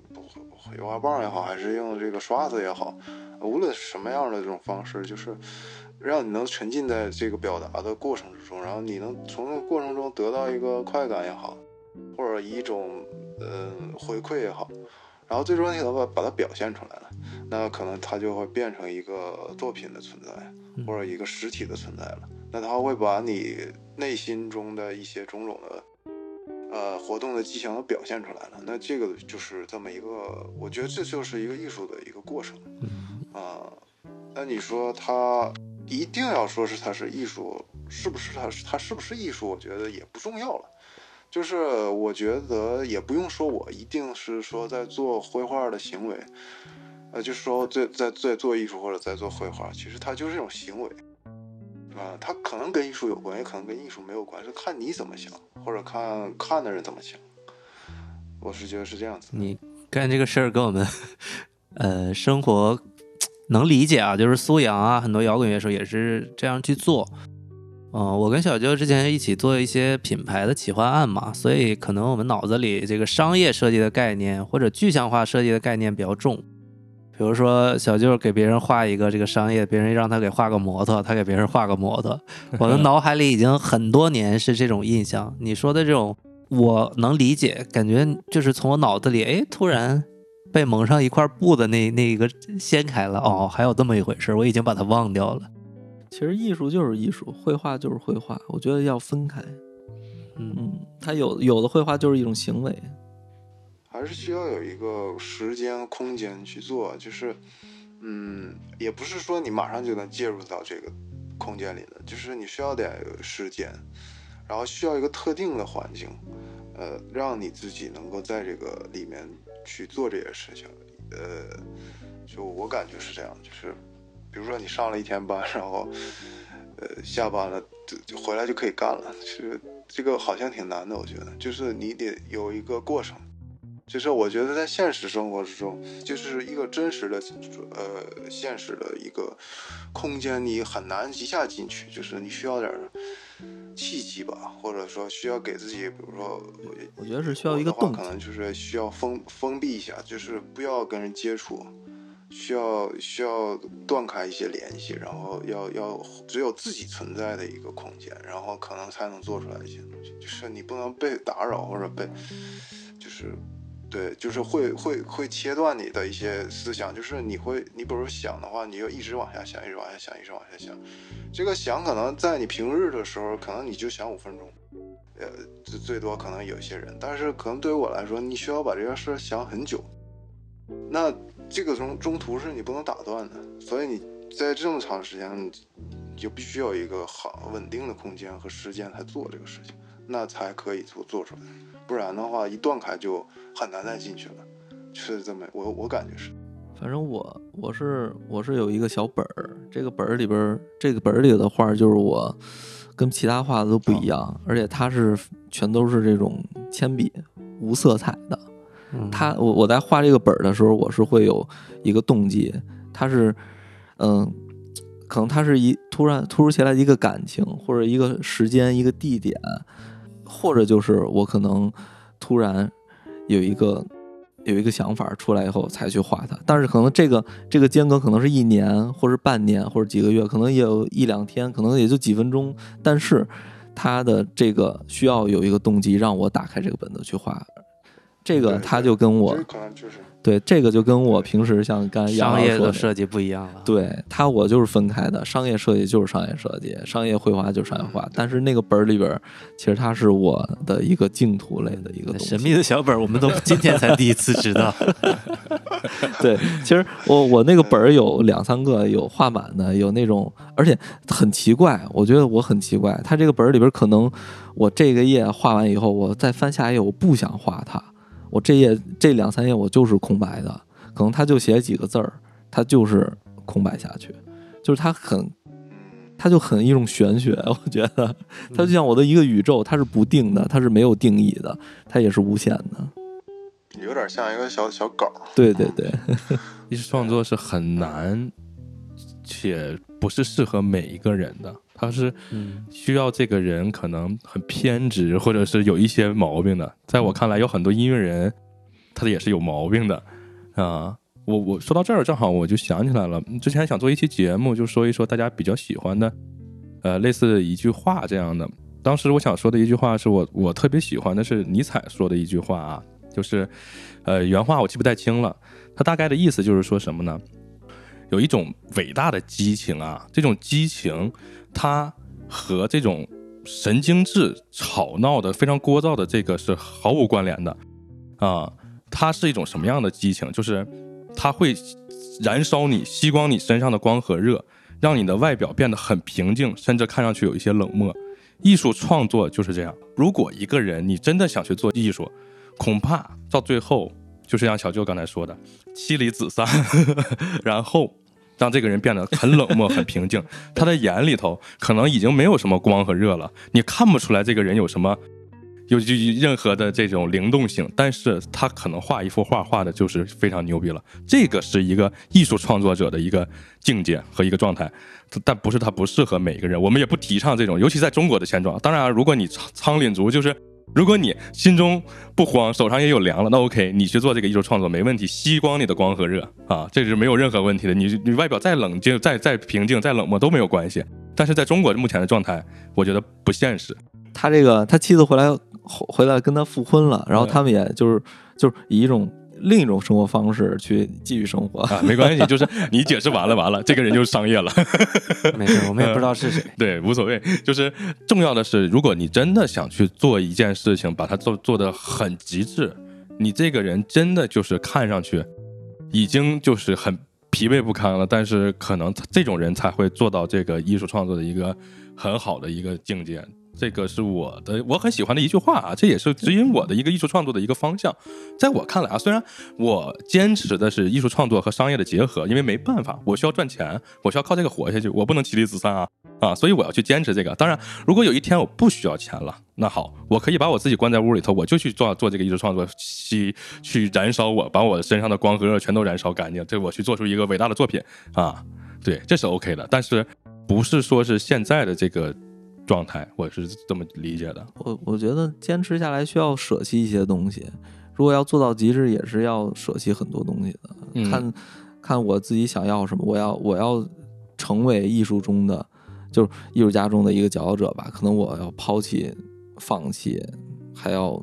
油画棒也好，还是用这个刷子也好，无论什么样的这种方式，就是让你能沉浸在这个表达的过程之中，然后你能从这个过程中得到一个快感也好，或者一种呃回馈也好，然后最终你能把把它表现出来了，那可能它就会变成一个作品的存在，或者一个实体的存在了。那它会把你内心中的一些种种的呃活动的迹象都表现出来了。那这个就是这么一个，我觉得这就是一个艺术的一个过程啊、那你说它一定要说是它是艺术，是不是它是它是不是艺术？我觉得也不重要了。就是我觉得也不用说我一定是说在做绘画的行为，呃，就是说在在在做艺术或者在做绘画，其实它就是一种行为，啊、它可能跟艺术有关，也可能跟艺术没有关，是看你怎么想，或者看看的人怎么想。我是觉得是这样子。你干这个事儿跟我们呃生活能理解啊，就是苏阳啊，很多摇滚乐手也是这样去做。嗯、我跟小舅之前一起做一些品牌的企划案嘛，所以可能我们脑子里这个商业设计的概念或者具象化设计的概念比较重。比如说，小舅给别人画一个这个商业，别人让他给画个摩托，他给别人画个摩托。我的脑海里已经很多年是这种印象。你说的这种，我能理解，感觉就是从我脑子里，哎，突然被蒙上一块布的那那个掀开了。哦，还有这么一回事，我已经把它忘掉了。其实艺术就是艺术，绘画就是绘画，我觉得要分开。嗯，嗯，它有有的绘画就是一种行为，还是需要有一个时间、空间去做，就是，嗯，也不是说你马上就能介入到这个空间里的，就是你需要点时间，然后需要一个特定的环境，呃，让你自己能够在这个里面去做这些事情，呃，就我感觉是这样，就是，比如说你上了一天班，然后，呃，下班了就就回来就可以干了，其实这个好像挺难的，我觉得，就是你得有一个过程。就是我觉得在现实生活之中，就是一个真实的，呃，现实的一个空间，你很难一下进去，就是你需要点契机吧，或者说需要给自己，比如说，我觉得是需要一个我的话动可能就是需要封封闭一下，就是不要跟人接触，需要需要断开一些联系，然后要要只有自己存在的一个空间，然后可能才能做出来一些东西，就是你不能被打扰或者被，就是。对，就是会会会切断你的一些思想，就是你会，你比如想的话，你就一直往下想，一直往下想，一直往下想。这个想可能在你平日的时候，可能你就想五分钟，呃，最最多可能有些人，但是可能对于我来说，你需要把这个事想很久。那这个中中途是你不能打断的，所以你在这么长时间，你就必须有一个好稳定的空间和时间来做这个事情，那才可以做做出来。不然的话，一断开就很难再进去了，是这么我我感觉是。反正我我是我是有一个小本儿，这个本儿里边儿这个本儿里的画儿就是我跟其他画的都不一样，而且它是全都是这种铅笔无色彩的。嗯它我我在画这个本儿的时候，我是会有一个动机，它是嗯，可能它是一突然突如其来的一个感情，或者一个时间、一个地点，或者就是我可能突然有一个有一个想法出来以后才去画它，但是可能这个这个间隔可能是一年，或者半年，或者几个月，可能也有一两天，可能也就几分钟，但是它的这个需要有一个动机让我打开这个本子去画。这个对它就跟我可能就是对这个就跟我平时像干商业的的设计不一样了。对他我就是分开的，商业设计就是商业设计，商业绘画就是商业画。但是那个本儿里边儿，其实它是我的一个净土类的一个东西。神秘的小本儿，我们都今天才第一次知道。对，其实我我那个本儿有两三个，有画满的，有那种，而且很奇怪，我觉得我很奇怪，它这个本儿里边儿可能我这个页画完以后，我再翻下一页，我不想画它，我这页这两三页我就是空白的，可能他就写几个字儿，它就是空白下去，就是他很嗯，它就很一种玄学，我觉得他就像我的一个宇宙，它是不定的，它是没有定义的，它也是无限的。有点像一个小小狗。对对对，艺术创作是很难，且不是适合每一个人的。它是嗯需要这个人可能很偏执，或者是有一些毛病的。在我看来，有很多音乐人，他也是有毛病的啊。我我说到这儿，正好我就想起来了，之前想做一期节目，就说一说大家比较喜欢的，呃，类似一句话这样的。当时我想说的一句话是我我特别喜欢的是尼采说的一句话啊，就是呃原话我记不太清了，他大概的意思就是说什么呢？有一种伟大的激情啊，这种激情它和这种神经质、吵闹的、非常聒噪的这个是毫无关联的啊。它是一种什么样的激情？就是它会燃烧你、吸光你身上的光和热，让你的外表变得很平静，甚至看上去有一些冷漠。艺术创作就是这样。如果一个人你真的想去做艺术，恐怕到最后就是像小舅刚才说的，妻离子散，然后让这个人变得很冷漠、很平静。他的眼里头可能已经没有什么光和热了，你看不出来这个人有什么。有就任何的这种灵动性，但是他可能画一幅画画的就是非常牛逼了。这个是一个艺术创作者的一个境界和一个状态，但不是他不适合每一个人。我们也不提倡这种，尤其在中国的现状。当然，如果你苍苍廪族，就是如果你心中不慌，手上也有凉了，那 OK，你去做这个艺术创作没问题，吸光你的光和热啊，这是没有任何问题的。你你外表再冷静、再再平静、再冷漠都没有关系。但是在中国目前的状态，我觉得不现实。他这个他妻子回来回回来跟他复婚了，然后嗯他们也就是就是以一种另一种生活方式去继续生活。啊，没关系，就是你解释完了，完了，这个人就是商业了。没事，我们也不知道是谁。对，无所谓。就是重要的是，如果你真的想去做一件事情，把它做做的很极致，你这个人真的就是看上去已经就是很疲惫不堪了，但是可能这种人才会做到这个艺术创作的一个很好的一个境界。这个是我的我很喜欢的一句话啊，这也是指引我的一个艺术创作的一个方向。在我看来啊，虽然我坚持的是艺术创作和商业的结合，因为没办法，我需要赚钱，我需要靠这个活下去，我不能妻离子散啊啊，所以我要去坚持这个。当然，如果有一天我不需要钱了，那好，我可以把我自己关在屋里头，我就去做做这个艺术创作，去去燃烧我，把我身上的光和热全都燃烧干净，这我去做出一个伟大的作品啊，对，这是 OK 的。但是不是说是现在的这个状态，我是这么理解的。我我觉得坚持下来需要舍弃一些东西，如果要做到极致，也是要舍弃很多东西的。嗯看看我自己想要什么，我要我要成为艺术中的，就是艺术家中的一个佼佼者吧。可能我要抛弃、放弃，还要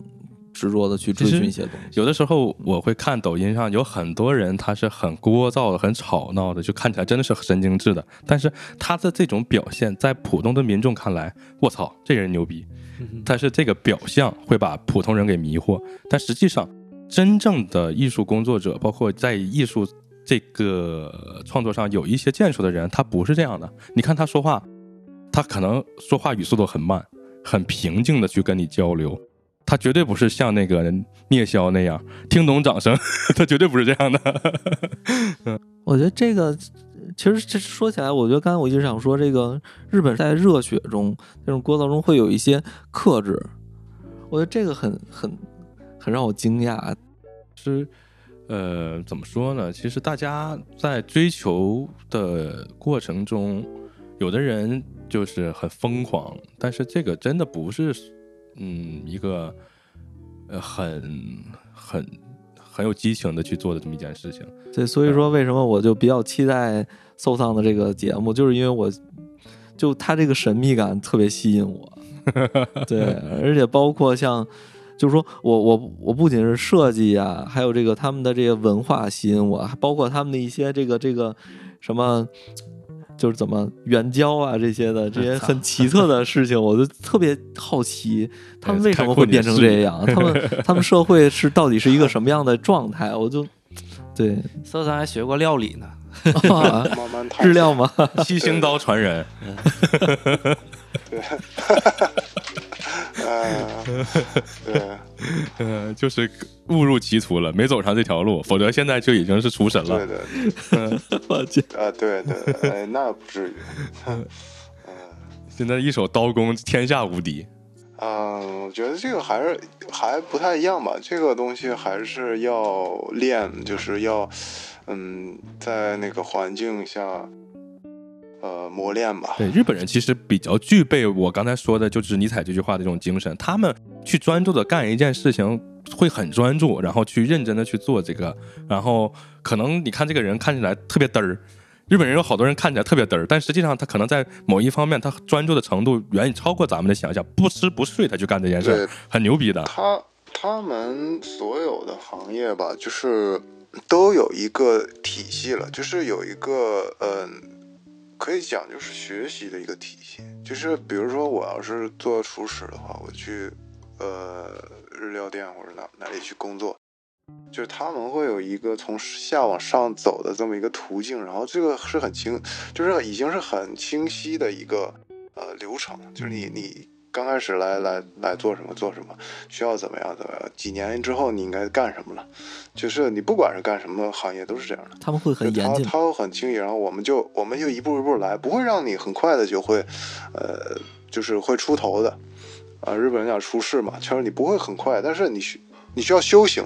执着的去追寻一些东西。有的时候我会看抖音上有很多人，他是很聒噪的、很吵闹的，就看起来真的是神经质的。但是他的这种表现，在普通的民众看来，我操，这人牛逼。但是这个表象会把普通人给迷惑，但实际上，真正的艺术工作者，包括在艺术这个创作上有一些建树的人，他不是这样的。你看他说话，他可能说话语速都很慢，很平静的去跟你交流。他绝对不是像那个聂霄那样听懂掌声，他绝对不是这样的。我觉得这个其实这说起来，我觉得刚才我一直想说，这个日本在热血中这种聒噪中会有一些克制，我觉得这个很很很让我惊讶。是，呃，怎么说呢？其实大家在追求的过程中，有的人就是很疯狂，但是这个真的不是，嗯，一个呃很很很有激情的去做的这么一件事情。对，所以说为什么我就比较期待搜藏的这个节目，就是因为我就他这个神秘感特别吸引我。对，而且包括像。就是说我我我不仅是设计啊，还有这个他们的这些文化吸引我，还包括他们的一些这个这个什么，就是怎么援交啊这些的 这些很奇特的事情，我就特别好奇，他们为什么会变成这样？他们 他们社会是到底是一个什么样的状态？我就对，所以咱还学过料理呢，啊慢慢日料吗？七星刀传人，嗯，对，嗯，就是误入歧途了，没走上这条路，否则现在就已经是厨神了。对的，嗯，我去，啊，对对，哎，那不至于。嗯，现在一手刀工天下无敌。嗯，我觉得这个还是还不太一样吧。这个东西还是要练，就是要，嗯，在那个环境下，呃，磨练吧。对，日本人其实比较具备我刚才说的，就是尼采这句话的这种精神。他们去专注的干一件事情，会很专注，然后去认真的去做这个。然后可能你看这个人看起来特别嘚儿。日本人有好多人看起来特别嘚儿，但实际上他可能在某一方面，他专注的程度远远超过咱们的想象，不吃不睡他去干这件事，很牛逼的。他他们所有的行业吧，就是都有一个体系了，就是有一个嗯，可以讲就是学习的一个体系。就是比如说我要是做厨师的话，我去呃日料店或者哪哪里去工作。就是他们会有一个从下往上走的这么一个途径，然后这个是很清，就是已经是很清晰的一个呃流程。就是你你刚开始来来来做什么做什么，需要怎么样怎么样，几年之后你应该干什么了。就是你不管是干什么行业都是这样的，他们会很严谨，他会很轻易，然后我们就我们就一步一步来，不会让你很快的就会呃就是会出头的啊。日本人讲出世嘛，就是你不会很快，但是你需你需要修行。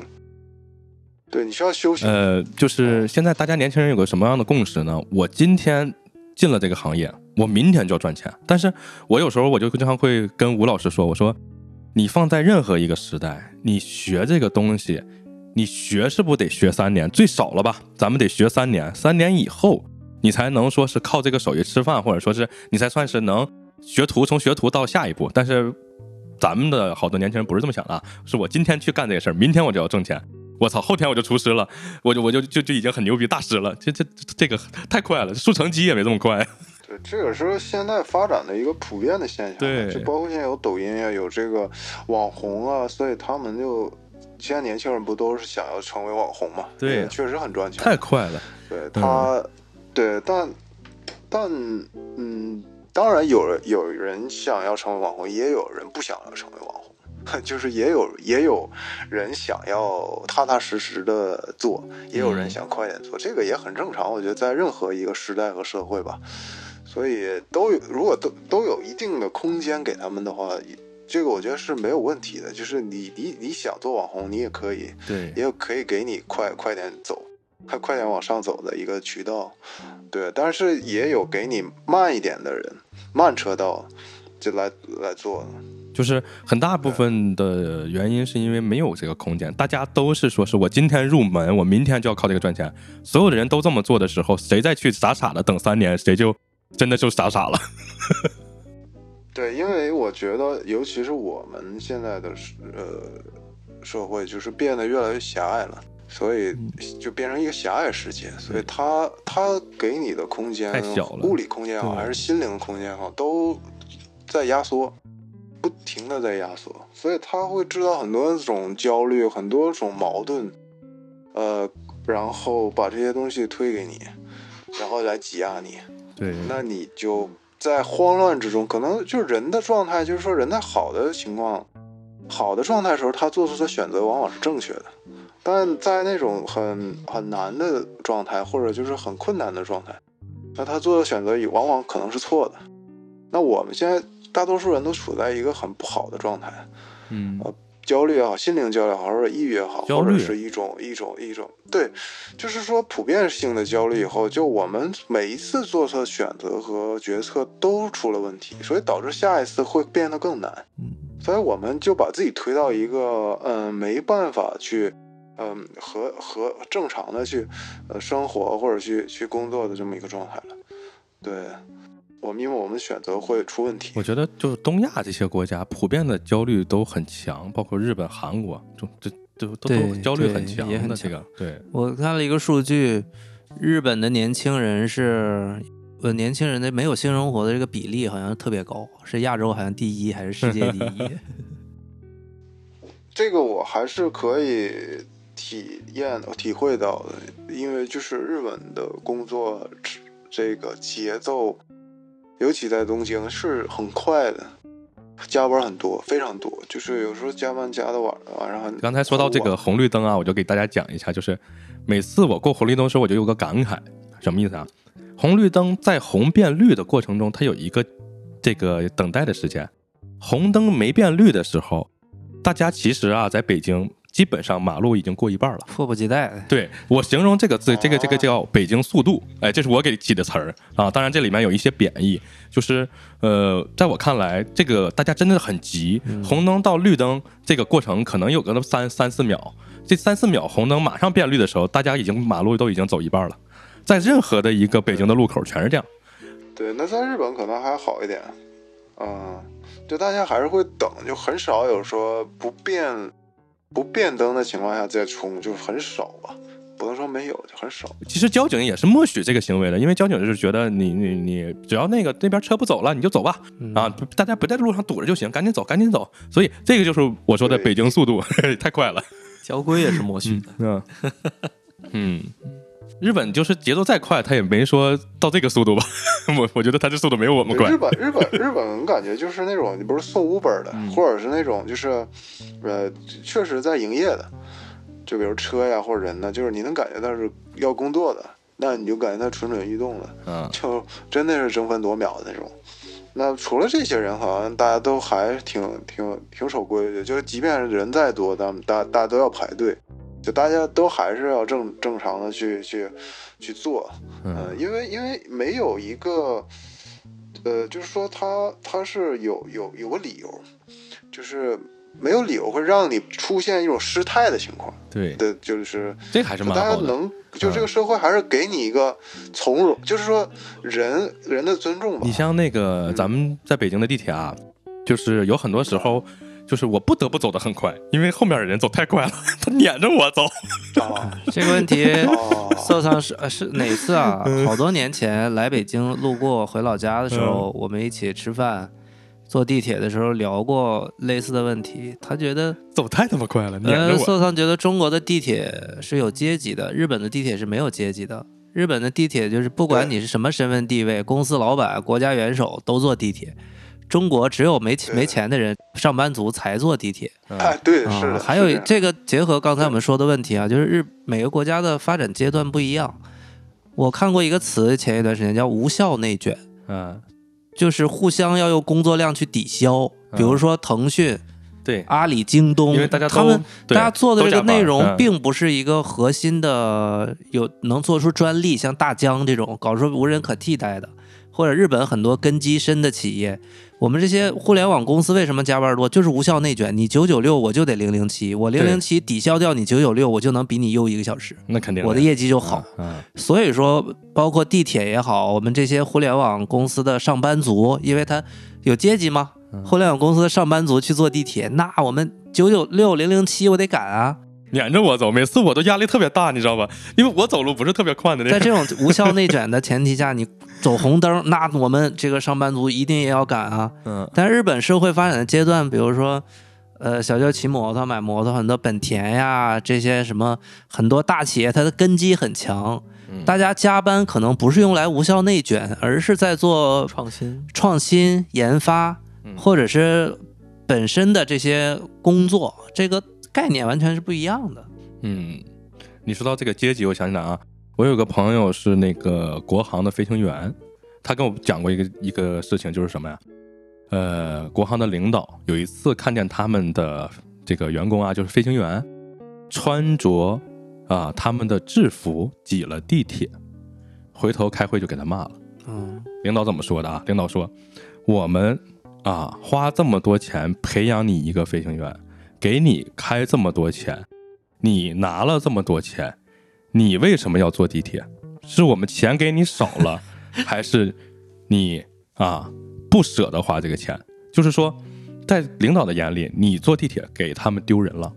对你需要休息。呃，就是现在大家年轻人有个什么样的共识呢？我今天进了这个行业，我明天就要赚钱。但是我有时候我就经常会跟吴老师说，我说你放在任何一个时代，你学这个东西，你学是不得学三年？最少了吧，咱们得学三年。三年以后，你才能说是靠这个手艺吃饭，或者说是你才算是能学徒，从学徒到下一步。但是咱们的好多年轻人不是这么想的，是我今天去干这个事儿，明天我就要挣钱。我操！后天我就厨师了，我就我就就就已经很牛逼大师了。这这这个太快了，速成机也没这么快。对，这个是现在发展的一个普遍的现象。对，就包括现在有抖音啊，有这个网红啊，所以他们就现在年轻人不都是想要成为网红嘛？对，确实很赚钱。太快了。对他，对，但但嗯，当然有人有人想要成为网红，也有人不想要成为网红。就是也有也有人想要踏踏实实的做，也有人想快点做，这个也很正常。我觉得在任何一个时代和社会吧，所以都有如果都都有一定的空间给他们的话，这个我觉得是没有问题的。就是你你你想做网红，你也可以，对，也可以给你快快点走，快快点往上走的一个渠道，对。但是也有给你慢一点的人，慢车道就来来做。就是很大部分的原因是因为没有这个空间，大家都是说是我今天入门，我明天就要靠这个赚钱。所有的人都这么做的时候，谁再去傻傻的等三年，谁就真的就傻傻了。对，因为我觉得，尤其是我们现在的呃社会，就是变得越来越狭隘了，所以就变成一个狭隘世界。所以他他给你的空间，太小了，物理空间也好，还是心灵空间也好，都在压缩。不停的在压缩，所以他会制造很多种焦虑，很多种矛盾，呃，然后把这些东西推给你，然后来挤压你。对，那你就在慌乱之中，可能就是人的状态，就是说人在好的情况、好的状态时候，他做出的选择往往是正确的，但在那种很很难的状态，或者就是很困难的状态，那他做的选择也往往可能是错的。那我们现在。大多数人都处在一个很不好的状态，嗯，呃，焦虑也好，心灵焦虑也好，或者抑郁也好，或者是一种一种一种，对，就是说普遍性的焦虑以后，就我们每一次做错选择和决策都出了问题，所以导致下一次会变得更难，嗯，所以我们就把自己推到一个嗯没办法去嗯和和正常的去呃生活或者去去工作的这么一个状态了，对。我们因为我们选择会出问题。我觉得就是东亚这些国家普遍的焦虑都很强，包括日本、韩国，就这都都都焦虑很强的这个。对我看了一个数据，日本的年轻人是呃年轻人的没有性生活的这个比例好像特别高，是亚洲好像第一还是世界第一？这个我还是可以体验体会到的，因为就是日本的工作这个节奏。尤其在东京是很快的，加班很多，非常多，就是有时候加班加到晚晚上很。刚才说到这个红绿灯啊，我就给大家讲一下，就是每次我过红绿灯时，候，我就有个感慨，什么意思啊？红绿灯在红变绿的过程中，它有一个这个等待的时间。红灯没变绿的时候，大家其实啊，在北京基本上马路已经过一半了。迫不及待。对我形容这个字，这个这个叫北京速度，哎，这是我给起的词儿啊。当然这里面有一些贬义，就是呃，在我看来，这个大家真的很急，红灯到绿灯这个过程可能有个三三四秒，这三四秒红灯马上变绿的时候，大家已经马路都已经走一半了，在任何的一个北京的路口全是这样。对，那在日本可能还好一点，嗯，就大家还是会等，就很少有说不变不变灯的情况下再冲，就很少吧，不能说没有，就很少。其实交警也是默许这个行为的，因为交警就是觉得你你你只要那个那边车不走了，你就走吧，啊，大家不在路上堵着就行，赶紧走，赶紧走。所以这个就是我说的北京速度 太快了。交规也是默许的。嗯 嗯，日本就是节奏再快，他也没说到这个速度吧？我我觉得他这速度没有我们快日。本日本日本，我感觉就是那种，你不是送 Uber 的，嗯或者是那种就是，呃，确实在营业的，就比如车呀或者人呢，就是你能感觉到是要工作的，那你就感觉他蠢蠢欲动的，嗯就真的是争分夺秒的那种。那除了这些人，好像大家都还挺挺挺守规矩，就是即便是人再多，咱们大大家都要排队，就大家都还是要正正常的去去去做，呃，嗯因为因为没有一个，呃，就是说他他是有有有个理由，就是没有理由会让你出现一种失态的情况对，的，就是这还是蛮。大家能，就这个社会还是给你一个从容，就是说人人的尊重吧你。像那个咱们在北京的地铁啊，就是有很多时候。就是我不得不走得很快，因为后面的人走太快了，他撵着我走。啊这个问题，哦色上是呃是哪次啊？好多年前来北京路过回老家的时候，我们一起吃饭，坐地铁的时候聊过类似的问题。他觉得，走太他妈快了，撵呃，着我。色桑觉得中国的地铁是有阶级的，日本的地铁是没有阶级的。日本的地铁就是不管你是什么身份地位，公司老板、国家元首都坐地铁。中国只有没钱没钱的人，上班族才坐地铁。哎，对，是还有这个结合刚才我们说的问题啊，就是日每个国家的发展阶段不一样。我看过一个词，前一段时间叫无效内卷，嗯，就是互相要用工作量去抵消。比如说腾讯、对，阿里、京东，因为大家他们大家做的这个内容嗯。并不是一个核心的，有能做出专利，像大疆这种搞出无人可替代的，或者日本很多根基深的企业，我们这些互联网公司为什么加班多？就是无效内卷，你九九六我就得零零七，我零零七抵消掉你九九六，我就能比你优一个小时，那肯定我的业绩就好。嗯，所以说，包括地铁也好，我们这些互联网公司的上班族，因为他有阶级吗，互联网公司的上班族去坐地铁，那我们九九六零零七我得赶啊。撵着我走，每次我都压力特别大，你知道吧？因为我走路不是特别快的那种在。这种无效内卷的前提下，你走红灯，那我们这个上班族一定也要赶啊。嗯但日本社会发展的阶段，比如说，呃，小舅骑摩托、买摩托，很多本田呀这些什么，很多大企业它的根基很强，嗯大家加班可能不是用来无效内卷，而是在做创新，创新研发，嗯或者是本身的这些工作，这个概念完全是不一样的。嗯，你说到这个阶级，我想起来啊，我有个朋友是那个国航的飞行员，他跟我讲过一个一个事情，就是什么呀？呃，国航的领导有一次看见他们的这个员工啊，就是飞行员，穿着啊他们的制服挤了地铁，回头开会就给他骂了。嗯，领导怎么说的啊？领导说，我们啊花这么多钱培养你一个飞行员，给你开这么多钱，你拿了这么多钱，你为什么要坐地铁？是我们钱给你少了，还是你啊不舍得花这个钱？就是说，在领导的眼里，你坐地铁给他们丢人了。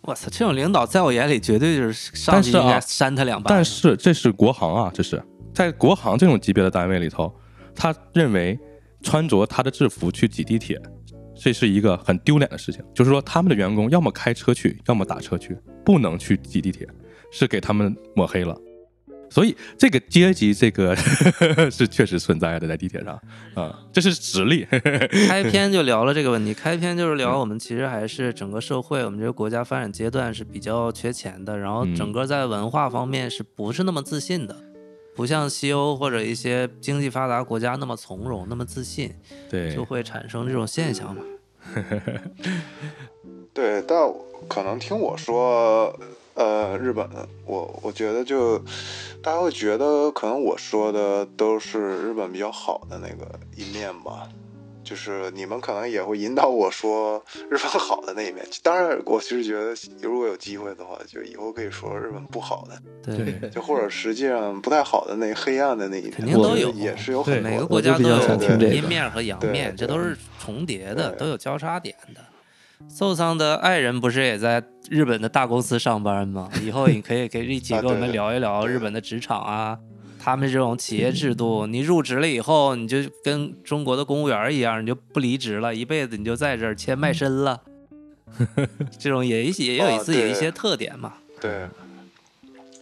我操，这种领导在我眼里绝对就是上应该扇他两巴。但是这是国航啊，这是在国航这种级别的单位里头，他认为穿着他的制服去挤地铁，这是一个很丢脸的事情。就是说，他们的员工要么开车去，要么打车去，不能去挤地铁，是给他们抹黑了。所以这个阶级，这个 是确实存在的，在地铁上啊、这是实力。开篇就聊了这个问题，开篇就是聊我们其实还是整个社会，我们这个国家发展阶段是比较缺钱的，然后整个在文化方面是不是那么自信的？不像西欧或者一些经济发达国家那么从容、那么自信，对就，会产生这种现象嘛。对，但可能听我说，呃，日本，我我觉得就大家会觉得，可能我说的都是日本比较好的那个一面吧。就是你们可能也会引导我说日本好的那一面。当然，我其实觉得，如果有机会的话，就以后可以说日本不好的，对，就或者实际上不太好的那黑暗的那一面，肯定都有也是有很多。每个国家都有阴面和阳面，这都是重叠的，都有交叉点的。受伤的爱人不是也在日本的大公司上班吗？以后你可以可以一起啊跟我们聊一聊日本的职场啊，他们这种企业制度。你入职了以后，你就跟中国的公务员一样，你就不离职了，一辈子你就在这儿签卖身了。这种也也有自己的一些特点嘛。对，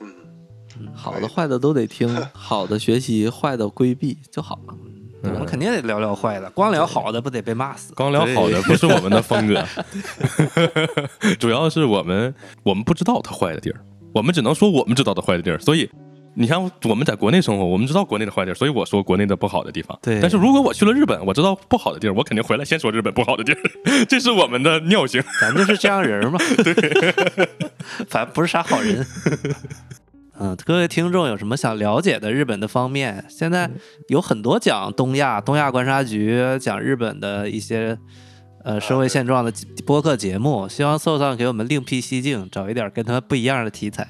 嗯，好的坏的都得听，好的学习，坏的规避就好了。我们肯定得聊聊坏的，光聊好的不得被骂死？光聊好的不是我们的风格，主要是我们我们不知道它坏的地儿，我们只能说我们知道的坏的地儿。所以你像我们在国内生活，我们知道国内的坏地儿，所以我说国内的不好的地方。对但是如果我去了日本，我知道不好的地儿，我肯定回来先说日本不好的地儿，这是我们的尿性。咱就是这样人嘛。对，反正不是啥好人。嗯，各位听众有什么想了解的日本的方面？现在有很多讲东亚、东亚观察局讲日本的一些呃社会现状的播客节目，希望宋上给我们另辟蹊径，找一点跟他不一样的题材，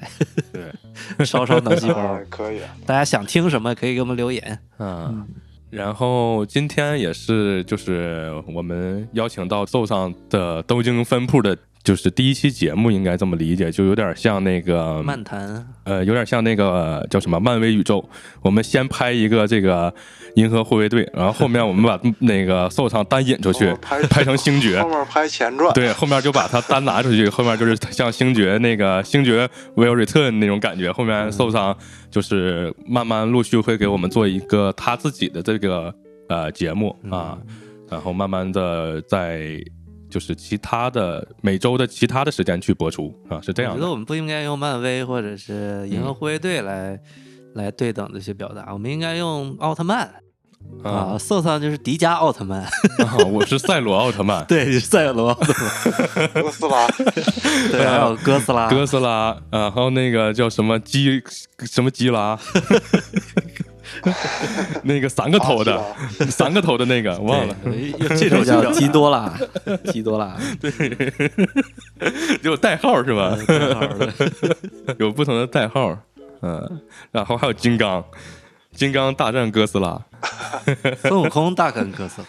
对，烧烧脑细胞啊。可以。大家想听什么可以给我们留言。嗯，然后今天也是就是我们邀请到奏上的东京分铺的，就是第一期节目，应该这么理解，就有点像那个漫谈，呃，有点像那个叫什么漫威宇宙。我们先拍一个这个银河护卫队，然后后面我们把那个受场单引出去哦，拍拍成星爵 后。面拍前传，对，后面就把它单拿出去，后面就是像星爵那个星爵 will return 那种感觉。后面受伤就是慢慢陆续会给我们做一个他自己的这个呃节目啊，然后慢慢的在就是其他的每周的其他的时间去播出啊，是这样的。我觉得我们不应该用漫威或者是银河护卫队来、来对等的去表达，我们应该用奥特曼啊，啊色桑就是迪迦奥特曼，啊，我是赛罗奥特曼，对，就是赛罗奥特曼，哥斯拉，对，还有哥斯拉，哥斯拉，然后那个叫什么基什么基拉，那个三个头的，三个头的那个忘了，这这种叫基多拉，基多拉。对 有代号是吧？有不同的代号，嗯，然后还有金刚，金刚大战哥斯拉，孙悟空大战哥斯拉，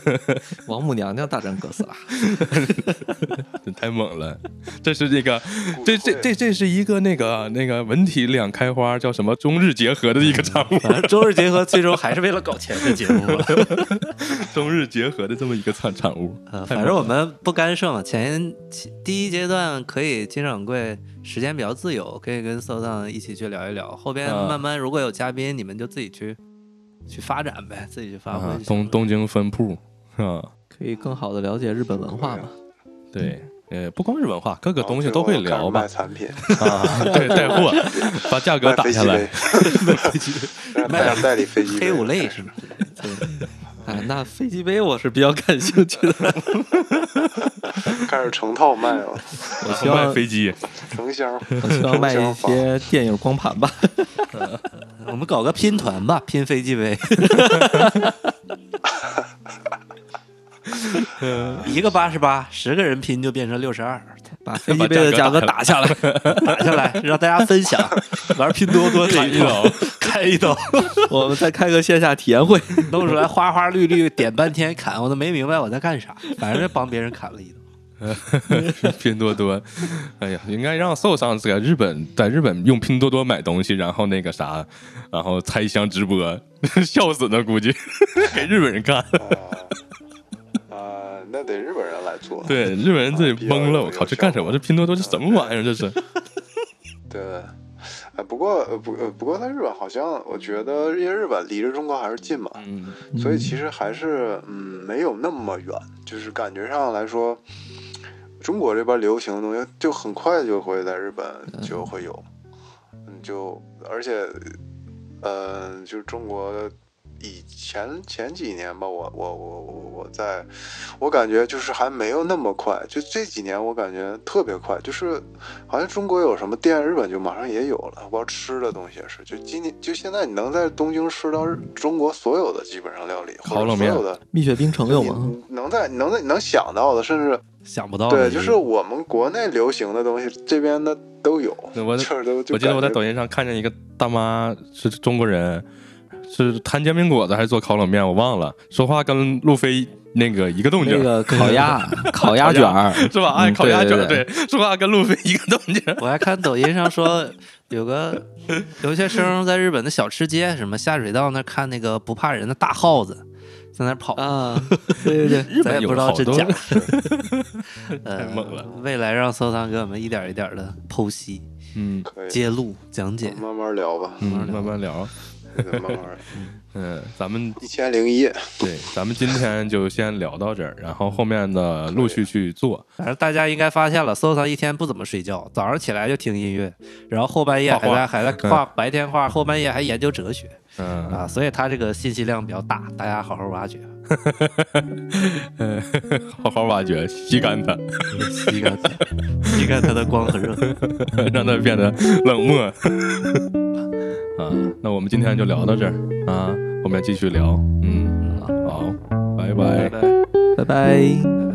王母娘娘大战哥斯拉，这太猛了！这是这个，这这这这是一个那个那个文体两开花，叫什么中日结合的一个产物，反正周日结合最终还是为了搞钱的节目嘛。中日结合的这么一个产产物。呃，反正我们不干涉嘛。前前第一阶段可以金掌柜时间比较自由，可以跟搜上一起去聊一聊。后边啊慢慢如果有嘉宾，你们就自己去去发展呗，自己去发挥啊就行了。，东东京分铺是吧，可以更好的了解日本文化嘛。对，呃，不光是文化，各个东西都会聊吧卖。产品，啊，对，带货，把价格打下来杯。卖代理飞机，黑五类是吗？啊，那飞机杯我是比较感兴趣的。开始成套卖了，我希卖望飞机，成箱。我希望卖一些电影光盘吧。我们搞个拼团吧，拼飞机杯。一个八十八，十个人拼就变成六十二，把 飞机杯的价格打下来。打下来 让大家分享，玩拼多多砍一刀，开一刀，我们再开个线下体验会。弄出来花花绿绿，点半天砍，我都没明白我在干啥，反正帮别人砍了一刀。拼多多，哎呀，应该让受上在日本，在日本用拼多多买东西，然后那个啥，然后拆箱直播，笑死呢，估计给日本人看。啊，那得日本人来做。对，日本人自己懵了，我靠，这干什么？这拼多多这什么玩意儿？这是？对，哎，不过呃不呃不过在日本好像我觉得，因为日本离着中国还是近嘛，嗯，所以其实还是嗯没有那么远，就是感觉上来说，中国这边流行的东西就很快就会在日本就会有，嗯，就而且呃，就是中国以前前几年吧，我我我我我在，我感觉就是还没有那么快，就这几年我感觉特别快，就是好像中国有什么店，日本就马上也有了。包括吃的东西也是，就今年就现在你能在东京吃到日中国所有的基本上料理，或者烤冷面所有的蜜雪冰城有吗？能在能在你能想到的，甚至想不到的对，就是我们国内流行的东西，这边的都有。我我记得我在抖音上看见一个大妈是中国人，是摊煎饼果子还是做烤冷面，我忘了，说话跟路飞那个一个动静，那个烤鸭 烤鸭卷儿。是吧？哎，嗯烤鸭卷儿，对对，说话跟路飞一个动静。我还看抖音上说有个 留学生在日本的小吃街，什么下水道那看那个不怕人的大耗子在那跑，啊，对对对，日本有咱也不知道真假。呃太猛了。未来让搜藏给我们一点一点的剖析、嗯。可以。揭露、讲解。慢慢聊吧，嗯，慢慢聊。嗯，咱们一千零一夜，对，咱们今天就先聊到这儿，然后后面的陆续去做。反正大家应该发现了，搜藏一天不怎么睡觉，早上起来就听音乐，然后后半夜还在还在 画，白天画，后半夜还研究哲学嗯啊，所以他这个信息量比较大，大家好好挖掘，嗯，好好挖掘，吸干它，吸干它，吸干它的光和热。让它变得冷漠。啊，那我们今天就聊到这儿啊，后面继续聊。嗯，好，拜拜拜拜。拜拜。